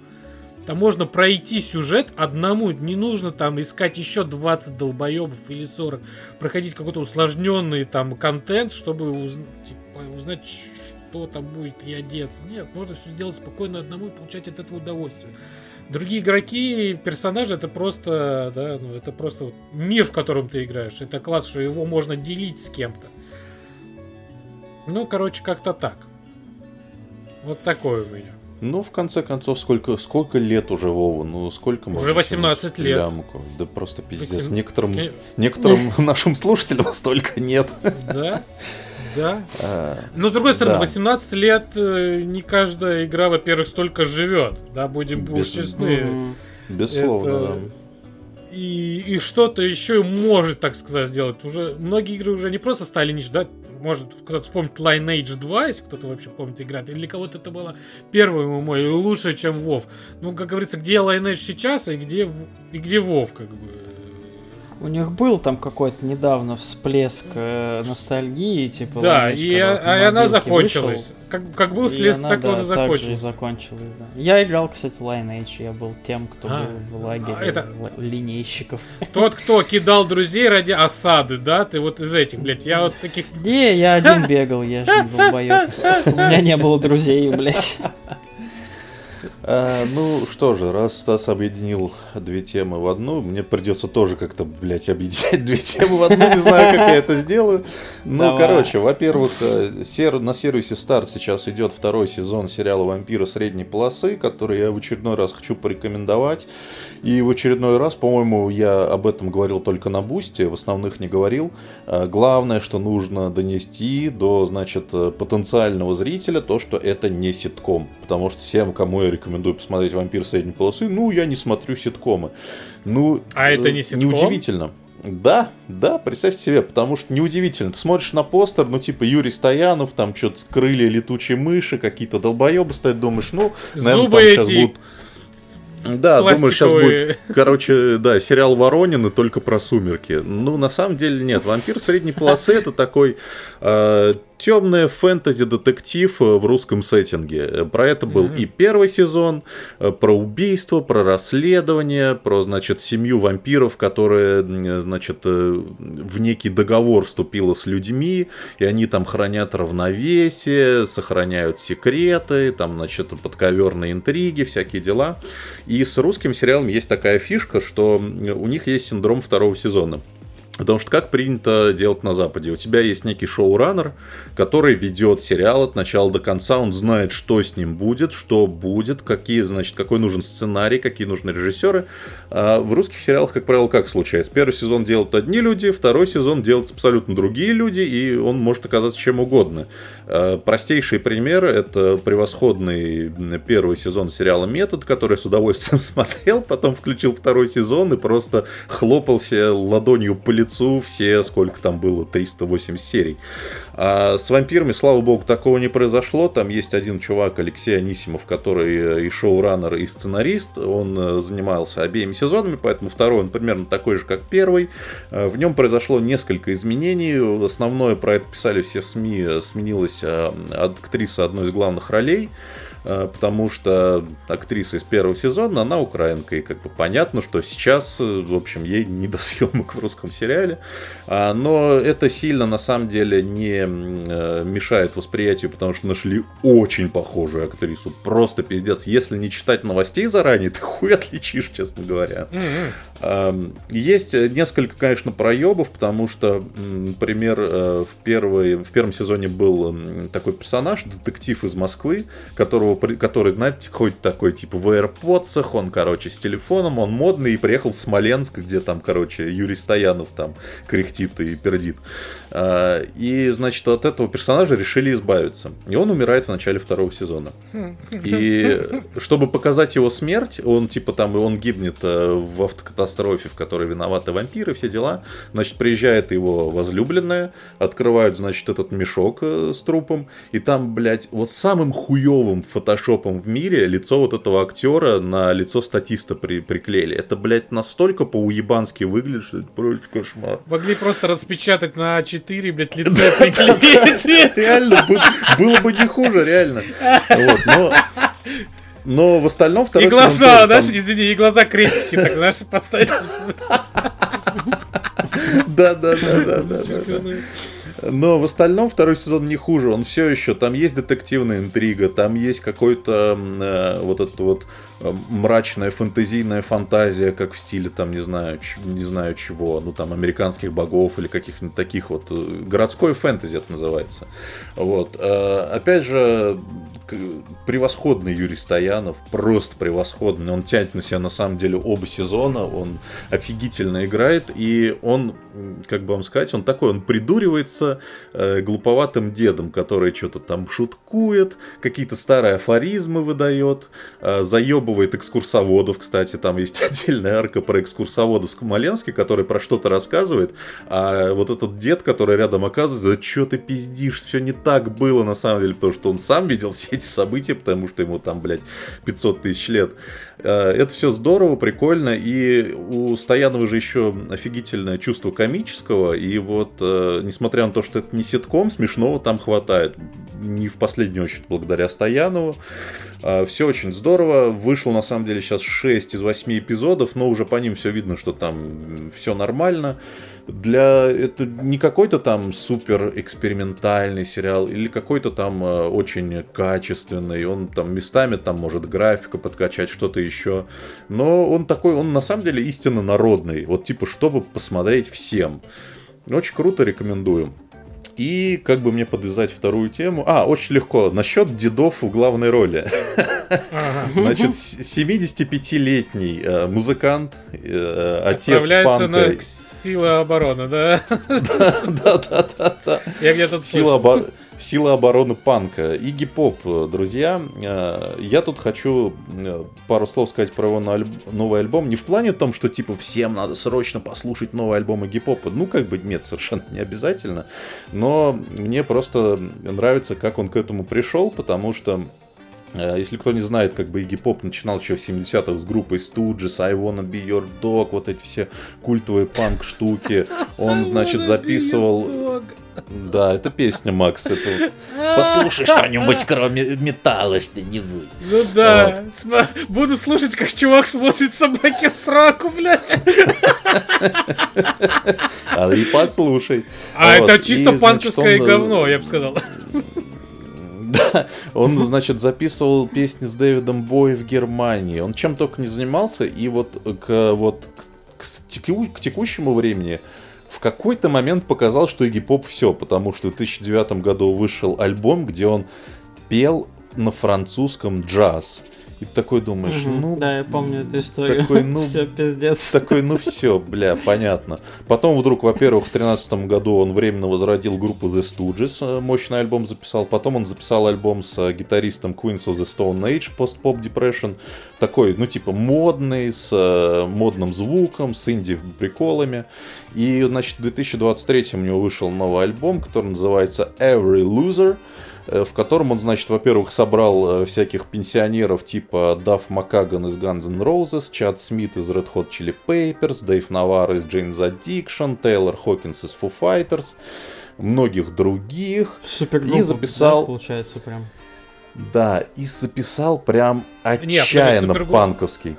Там можно пройти сюжет одному, не нужно там искать еще 20 долбоебов или 40, проходить какой-то усложненный там контент, чтобы уз... типа, узнать, что там будет и одеться. Нет, можно все сделать спокойно одному и получать от этого удовольствие. Другие игроки, персонажи, это просто, да, ну, это просто мир, в котором ты играешь. Это класс, что его можно делить с кем-то. Ну, короче, как-то так. Вот такой у меня. Ну, в конце концов, сколько, сколько лет уже Вова? Ну, сколько Уже 18 лет. Лямку? Да просто пиздец. 8... Некоторым, некоторым нашим слушателям столько нет. Да? Да. А, Но с другой стороны, да. 18 лет э, не каждая игра, во-первых, столько живет. Да, будем Без... честны. Безусловно, Это... да и, и что-то еще может, так сказать, сделать. Уже многие игры уже не просто стали ниш, да, может кто-то вспомнит Lineage 2, если кто-то вообще помнит играть, или для кого-то это было первый ММО лучше, чем WoW. Ну, как говорится, где Lineage сейчас и где, и где WoW, как бы. У них был там какой-то недавно всплеск э, ностальгии, типа. Да, Lineage, и, а, и она закончилась. Вышел. Как, как был след, так да, он и закончился. закончилась, да. Я играл, кстати, Lineage, я был тем, кто а, был в лагере а, это... линейщиков. Тот, кто кидал друзей ради осады, да? Ты вот из этих, блядь, я вот таких... Не, я один бегал, я же не долбоёб. У меня не было друзей, блядь. А, ну что же, раз Стас объединил две темы в одну, мне придется тоже как-то, блядь, объединять две темы в одну, не знаю, как я это сделаю. Ну, короче, во-первых, э, сер... на сервисе Старт сейчас идет второй сезон сериала «Вампира средней полосы», который я в очередной раз хочу порекомендовать. И в очередной раз, по-моему, я об этом говорил только на Бусте, в основных не говорил. А, главное, что нужно донести до, значит, э, потенциального зрителя то, что это не ситком. Потому что всем, кому я рекомендую посмотреть «Вампир средней полосы», ну, я не смотрю ситкомы. Ну, а это не ситком? Неудивительно. Да, да, представьте себе, потому что неудивительно. Ты смотришь на постер, ну, типа Юрий Стоянов, там что-то крылья летучей мыши, какие-то долбоебы стоят, думаешь, ну, наверное, Зубы там сейчас будут да, думаю, сейчас будет, короче, да, сериал Воронины только про сумерки. Ну, на самом деле нет. Вампир средней полосы это такой э, темное фэнтези-детектив э, в русском сеттинге. Про это был mm-hmm. и первый сезон, э, про убийство, про расследование, про, значит, семью вампиров, которая, значит, э, в некий договор вступила с людьми, и они там хранят равновесие, сохраняют секреты, там, значит, подковерные интриги, всякие дела. И с русским сериалом есть такая фишка, что у них есть синдром второго сезона. Потому что как принято делать на Западе? У тебя есть некий шоураннер, который ведет сериал от начала до конца, он знает, что с ним будет, что будет, какие, значит, какой нужен сценарий, какие нужны режиссеры. А в русских сериалах, как правило, как случается? Первый сезон делают одни люди, второй сезон делают абсолютно другие люди, и он может оказаться чем угодно. А, простейший пример — это превосходный первый сезон сериала «Метод», который я с удовольствием смотрел, потом включил второй сезон и просто хлопался ладонью по лицу лицу все, сколько там было, 308 серий. А с вампирами, слава богу, такого не произошло. Там есть один чувак, Алексей Анисимов, который и шоураннер, и сценарист. Он э, занимался обеими сезонами, поэтому второй он примерно такой же, как первый. Э, в нем произошло несколько изменений. Основное про это писали все СМИ. Сменилась э, актриса одной из главных ролей. Э, потому что актриса из первого сезона, она украинка, и как бы понятно, что сейчас, э, в общем, ей не до съемок в русском сериале, а, но это сильно, на самом деле, не э, мешает восприятию, потому что нашли очень похожую актрису, просто пиздец, если не читать новостей заранее, ты хуй отличишь, честно говоря. Есть несколько, конечно, проебов, потому что, например, э, в, первой, в первом сезоне был такой персонаж, детектив из Москвы, которого, который, знаете, ходит такой, типа, в AirPods, он, короче, с телефоном, он модный и приехал в Смоленск, где там, короче, Юрий Стоянов там кряхтит и пердит. А, и, значит, от этого персонажа решили избавиться. И он умирает в начале второго сезона. И чтобы показать его смерть, он, типа, там, он гибнет э, в автокатастрофе, в которой виноваты вампиры, все дела. Значит, приезжает его возлюбленная, открывают, значит, этот мешок э, с трупом, и там, блядь, вот самым хуевым фотошопом в мире лицо вот этого актера на лицо статиста при, приклеили. Это, блядь, настолько по-уебански выглядит, что это просто кошмар. Могли просто распечатать на А4, блядь, лицо приклеить. Реально, было бы не хуже, реально. Вот, но... Но в остальном второй И глаза, знаешь, извини, и глаза крестики, так, знаешь, поставить. Да, да, да, да, да. Но в остальном второй сезон не хуже. Он все еще, там есть детективная интрига, там есть какой-то э, вот этот вот мрачная фэнтезийная фантазия, как в стиле, там, не знаю, не знаю чего, ну, там, американских богов или каких-нибудь таких вот. Э, городской фэнтези это называется. Вот. Э, опять же, превосходный Юрий Стоянов, просто превосходный. Он тянет на себя, на самом деле, оба сезона, он офигительно играет, и он, как бы вам сказать, он такой, он придуривается глуповатым дедом, который что-то там шуткует, какие-то старые афоризмы выдает, заебывает заебывает экскурсоводов, кстати, там есть отдельная арка про экскурсоводов в Смоленске, который про что-то рассказывает, а вот этот дед, который рядом оказывается, да что ты пиздишь, все не так было на самом деле, потому что он сам видел все эти события, потому что ему там, блядь, 500 тысяч лет. Э, это все здорово, прикольно, и у Стоянова же еще офигительное чувство комического, и вот, э, несмотря на то, что это не ситком, смешного там хватает. Не в последнюю очередь благодаря Стоянову. Э, все очень здорово. Вышло на самом деле сейчас 6 из 8 эпизодов, но уже по ним все видно, что там все нормально для это не какой-то там супер экспериментальный сериал или какой-то там э, очень качественный, он там местами там может графика подкачать, что-то еще, но он такой, он на самом деле истинно народный, вот типа чтобы посмотреть всем. Очень круто, рекомендую. И как бы мне подвязать вторую тему? А, очень легко. Насчет дедов в главной роли. Значит, 75-летний э, музыкант, э, отец Отправляется на силы обороны, да? Да, да, да, да. Я где-то слышал. Сила обороны панка. Игги Поп, друзья, э, я тут хочу э, пару слов сказать про его новый альбом. Не в плане том, что типа всем надо срочно послушать новый альбом Игги Попа. Ну, как бы нет, совершенно не обязательно. Но мне просто нравится, как он к этому пришел, потому что если кто не знает, как бы Игги Поп начинал еще в 70-х с группой Stooges, I Wanna Be Your Dog, вот эти все культовые панк-штуки. Он, значит, записывал... Да, это песня, Макс. Это вот... Послушай что-нибудь, кроме металла, что-нибудь. Ну да. Вот. Буду слушать, как чувак смотрит собаке в сраку, блядь. А и послушай. А вот. это чисто и, панковское значит, он... говно, я бы сказал. Да, он, значит, записывал песни с Дэвидом Бой в Германии. Он чем только не занимался, и вот к, вот к, теку, к текущему времени в какой-то момент показал, что Игги Поп все, потому что в 2009 году вышел альбом, где он пел на французском джаз. И такой думаешь, угу, ну... Да, я помню эту историю. Такой, ну, все, пиздец. Такой, ну все, бля, понятно. Потом вдруг, во-первых, в тринадцатом году он временно возродил группу The Stooges, э, мощный альбом записал. Потом он записал альбом с э, гитаристом Queens of the Stone Age, Post-Pop Depression. Такой, ну типа модный, с э, модным звуком, с инди-приколами. И, значит, в 2023 у него вышел новый альбом, который называется Every Loser. Э, в котором он, значит, во-первых, собрал э, всяких пенсионеров типа Дафф Макаган из Guns N' Roses, Чад Смит из Red Hot Chili Peppers, Дэйв Навар из Jane's Addiction, Тейлор Хокинс из Foo Fighters, многих других. Супергруппа, и записал... Да, получается прям. Да, и записал прям отчаянно Нет, панковский.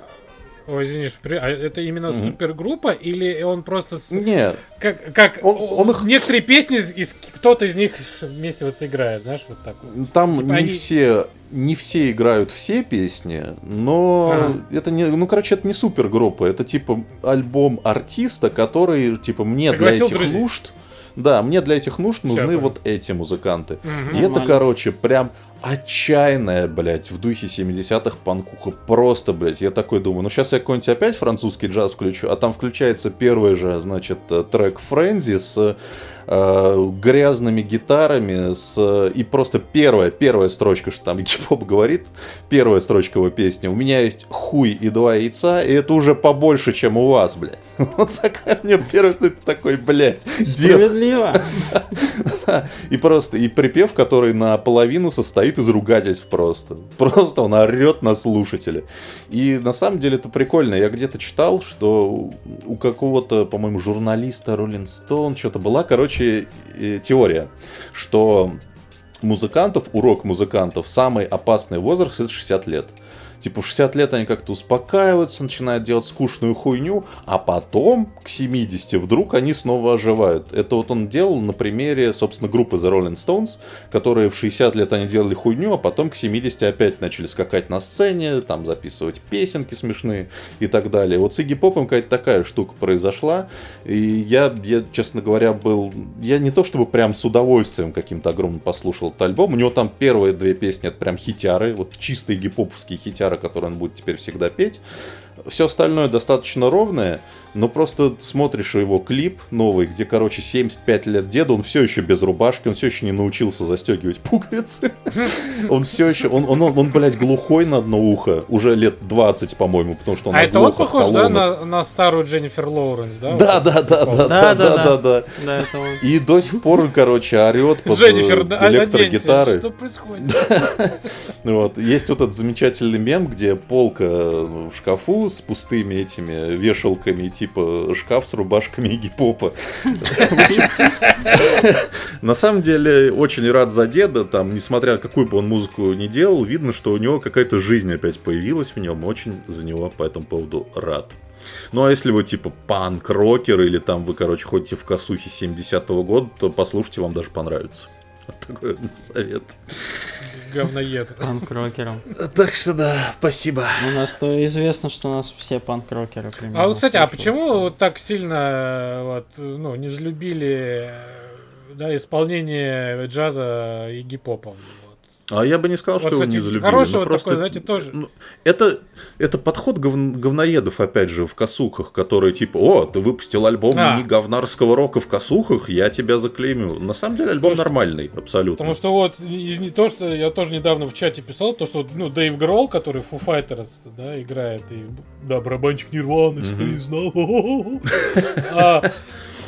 Ой, извини, а это именно Мгм. супергруппа или он просто с- Нет, как как Он- он их- некоторые песни из, кто-то из них вместе вот играет, знаешь, вот так. там Типа не они- все, не все играют все песни, но Ага. это не, ну короче, это не супергруппа, это типа альбом артиста, который типа мне Пригласил для этих друзей. нужд, да, мне для этих нужд нужны понял. вот эти музыканты. Мгм. И это, короче, прям отчаянная, блядь, в духе 70-х панкуха. Просто, блядь, я такой думаю, ну сейчас я какой-нибудь опять французский джаз включу, а там включается первый же, значит, э, трек Frenzy с э, грязными гитарами, с, и просто первая, первая строчка, что там Игги Поп говорит, первая строчка его песни, у меня есть хуй и два яйца, и это уже побольше, чем у вас, блядь. Вот такая мне первая строчка, такой, блядь, дед. Справедливо. И просто, и припев, который наполовину состоит из ругательств просто. Просто он орет на слушателя. И на самом деле это прикольно. Я где-то читал, что у какого-то, по-моему, журналиста Rolling Stone что-то была, короче, э, теория, что музыкантов, урок музыкантов, самый опасный возраст это 60 лет. Типа в 60 лет они как-то успокаиваются, начинают делать скучную хуйню, а потом к 70 вдруг они снова оживают. Это вот он делал на примере, собственно, группы The Rolling Stones, которые в 60 лет они делали хуйню, а потом к 70 опять начали скакать на сцене, там записывать песенки смешные и так далее. Вот с Игги Попом какая-то такая штука произошла, и я, я, честно говоря, был... Я не то чтобы прям с удовольствием каким-то огромным послушал этот альбом, у него там первые две песни, это прям хитяры, вот чистые гипоповские хитяры, которые он будет теперь всегда петь. Все остальное достаточно ровное, но просто смотришь его клип новый, где, короче, 75 лет деда, он все еще без рубашки, он все еще не научился застегивать пуговицы. Он все еще, он, он, он, он, блядь, глухой на одно ухо, уже лет 20, по-моему, потому что он а это он похож, да, на, на старую Дженнифер Лоуренс, да? Да, да, да, да, да, да, да, да. И до сих пор, короче, орет под Дженнифер, э, да, оденься, электрогитары. что происходит? Вот. Есть вот этот замечательный мем, где полка в шкафу с пустыми этими вешалками, типа шкаф с рубашками и гипопа. На самом деле, очень рад за деда, там, несмотря какую бы он музыку ни делал, видно, что у него какая-то жизнь опять появилась в нем, очень за него по этому поводу рад. Ну а если вы типа панк-рокер или там вы, короче, ходите в косухе 70-го года, то послушайте, вам даже понравится. Вот такой совет. Говноед. Панк-рокером. Так что да, спасибо. У нас то известно, что у нас все панк-рокеры примерно. А вот, кстати, а почему вот так сильно э, вот, ну, не взлюбили э, да, исполнение джаза и гип-хопа? А я бы не сказал, что Вот, его кстати, не взлюбили. хороший ну, просто- такой, знаете, тоже. ну, Это, это подход гов- говноедов, опять же, в косухах, которые типа, о, ты выпустил альбом А. не говнарского рока в косухах, я тебя заклеймю. На самом деле альбом Потому что- нормальный, абсолютно. Потому что вот не, то, что я тоже недавно в чате писал, то, что ну, Дэйв Гролл, который Foo Fighters, да, играет, и да, барабанчик Нирваны, кто Мгм. не знал.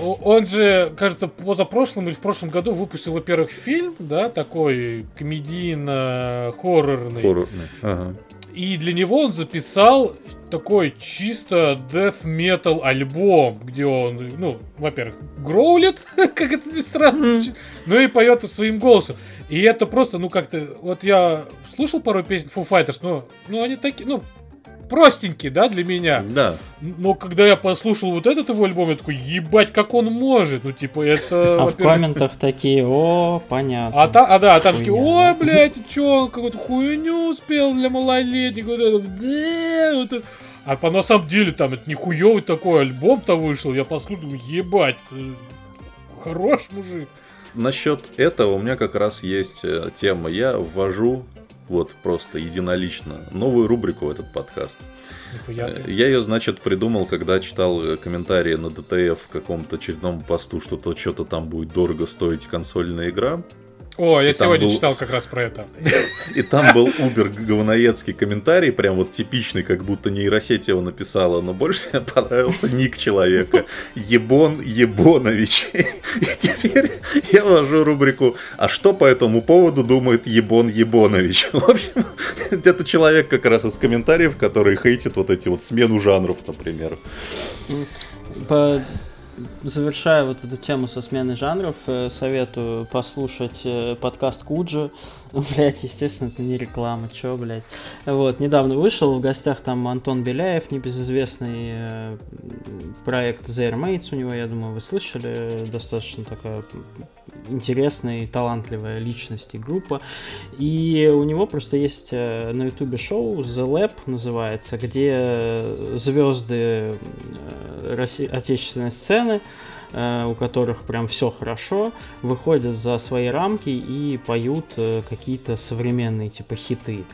Он же, кажется, позапрошлом или в прошлом году выпустил, во-первых, фильм, да, такой комедийно-хоррорный. Хоррорный. Ага. И для него он записал такой чисто death metal альбом, где он, ну, во-первых, гроулит, как это ни странно, ну и поет своим голосом. И это просто, ну, как-то, вот я слушал пару песен Foo Fighters, ну, ну они такие, ну, простенькие, да, для меня. Да. Но когда я послушал вот этот его альбом, я такой, ебать, как он может, ну, типа, это... А в комментах такие, о, понятно. а, та, а да, а там такие, ой, блядь, чё, он какую-то хуйню успел для малолетних, вот это, да, вот это». А по на самом деле там это не хуёвый такой альбом-то вышел, я послушал, думаю, ебать, хорош мужик. Насчет этого у меня как раз есть э, тема. Я ввожу вот просто единолично новую рубрику в этот подкаст. Я ее, значит, придумал, когда читал э, комментарии на ДТФ в каком-то очередном посту, что то что-то там будет дорого стоить консольная игра. О, я и сегодня был читал как раз про это. И там был убер говноедский комментарий, прям вот типичный, как будто нейросеть его написала, но больше мне понравился ник человека. Ебон Ебонович. И теперь я ввожу рубрику «А что по этому поводу думает Ебон Ебонович?» В общем, это человек как раз из комментариев, который хейтит вот эти вот смену жанров, например. По- завершая вот эту тему со сменой жанров, э, советую послушать э, подкаст Куджи. Блять, естественно, это не реклама, чё, блять. Вот, недавно вышел, в гостях там Антон Беляев, небезызвестный э, проект The Airmates у него, я думаю, вы слышали, достаточно такая интересная и талантливая личность и группа. И у него просто есть э, на ютубе шоу The Lab называется, где звезды э, России, отечественной сцены Э, у которых прям все хорошо, выходят за свои рамки и поют э, какие-то современные типа хиты.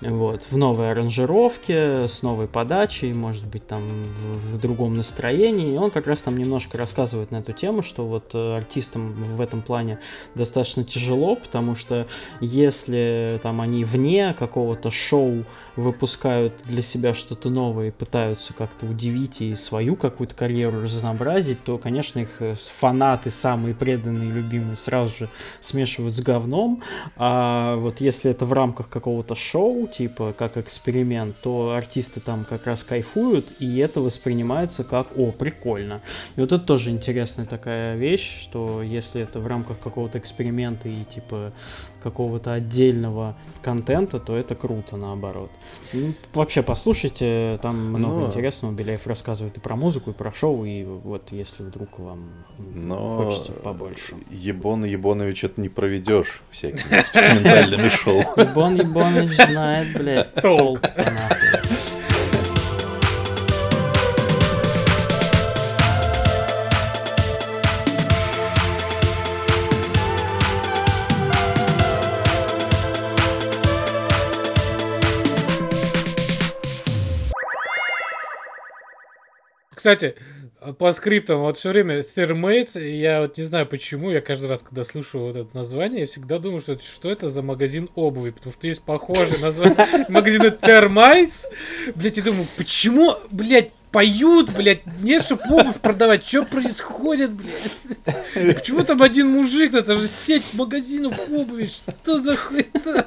Вот, в новой аранжировке, с новой подачей, может быть, там в, в другом настроении. И он как раз там немножко рассказывает на эту тему, что вот э, артистам в этом плане достаточно тяжело, потому что если там они вне какого-то шоу выпускают для себя что-то новое и пытаются как-то удивить и свою какую-то карьеру разнообразить, то, конечно, их э, фанаты, самые преданные, любимые, сразу же смешивают с говном. А вот если это в рамках какого-то шоу, типа как эксперимент, то артисты там как раз кайфуют, и это воспринимается как «О, прикольно». И вот это тоже интересная такая вещь, что если это в рамках какого-то эксперимента и типа какого-то отдельного контента, то это круто наоборот. Ну, вообще послушайте, там много Но... интересного. Беляев рассказывает и про музыку, и про шоу, и вот если вдруг вам Но... хочется побольше. Ебон Ебонович это не проведешь всякими экспериментальными шоу. Ебон Ебонович знает, блядь, толк Кстати, по скриптам, вот все время Thermates, я вот не знаю почему, я каждый раз, когда слышу вот это название, я всегда думаю, что, что это за магазин обуви, потому что есть похожие названия магазина Thermites. Блять, я думаю, почему, блять, поют, блядь, нет, чтобы обувь продавать. Что происходит, блядь? Почему там один мужик? Это же сеть магазинов обуви. Что за хуйня?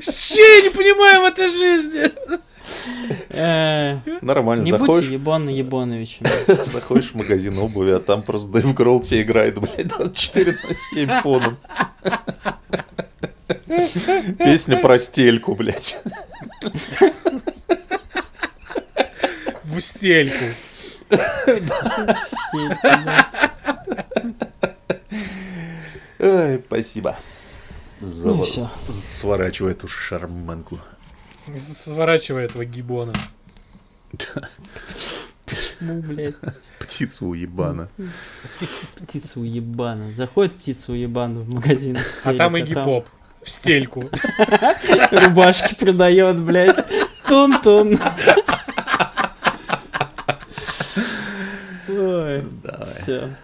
Че я не понимаю в этой жизни? Э, Нормально, Не заходишь... будьте Ебановичем. Заходишь в магазин обуви, а там просто Дэйв Гролл тебе играет, блядь, 24 на 7 фоном. Песня про стельку, блядь. В стельку. В стельку, Ой, спасибо. Ну все. Сворачивай эту шарманку. Сворачивай этого гибона. Почему, блядь? Птицу уебана. Птицу уебана. Заходит птица уебана в магазин. А там и гипоп. В стельку. Рубашки продает, блядь. Тун-тун. Ой, все.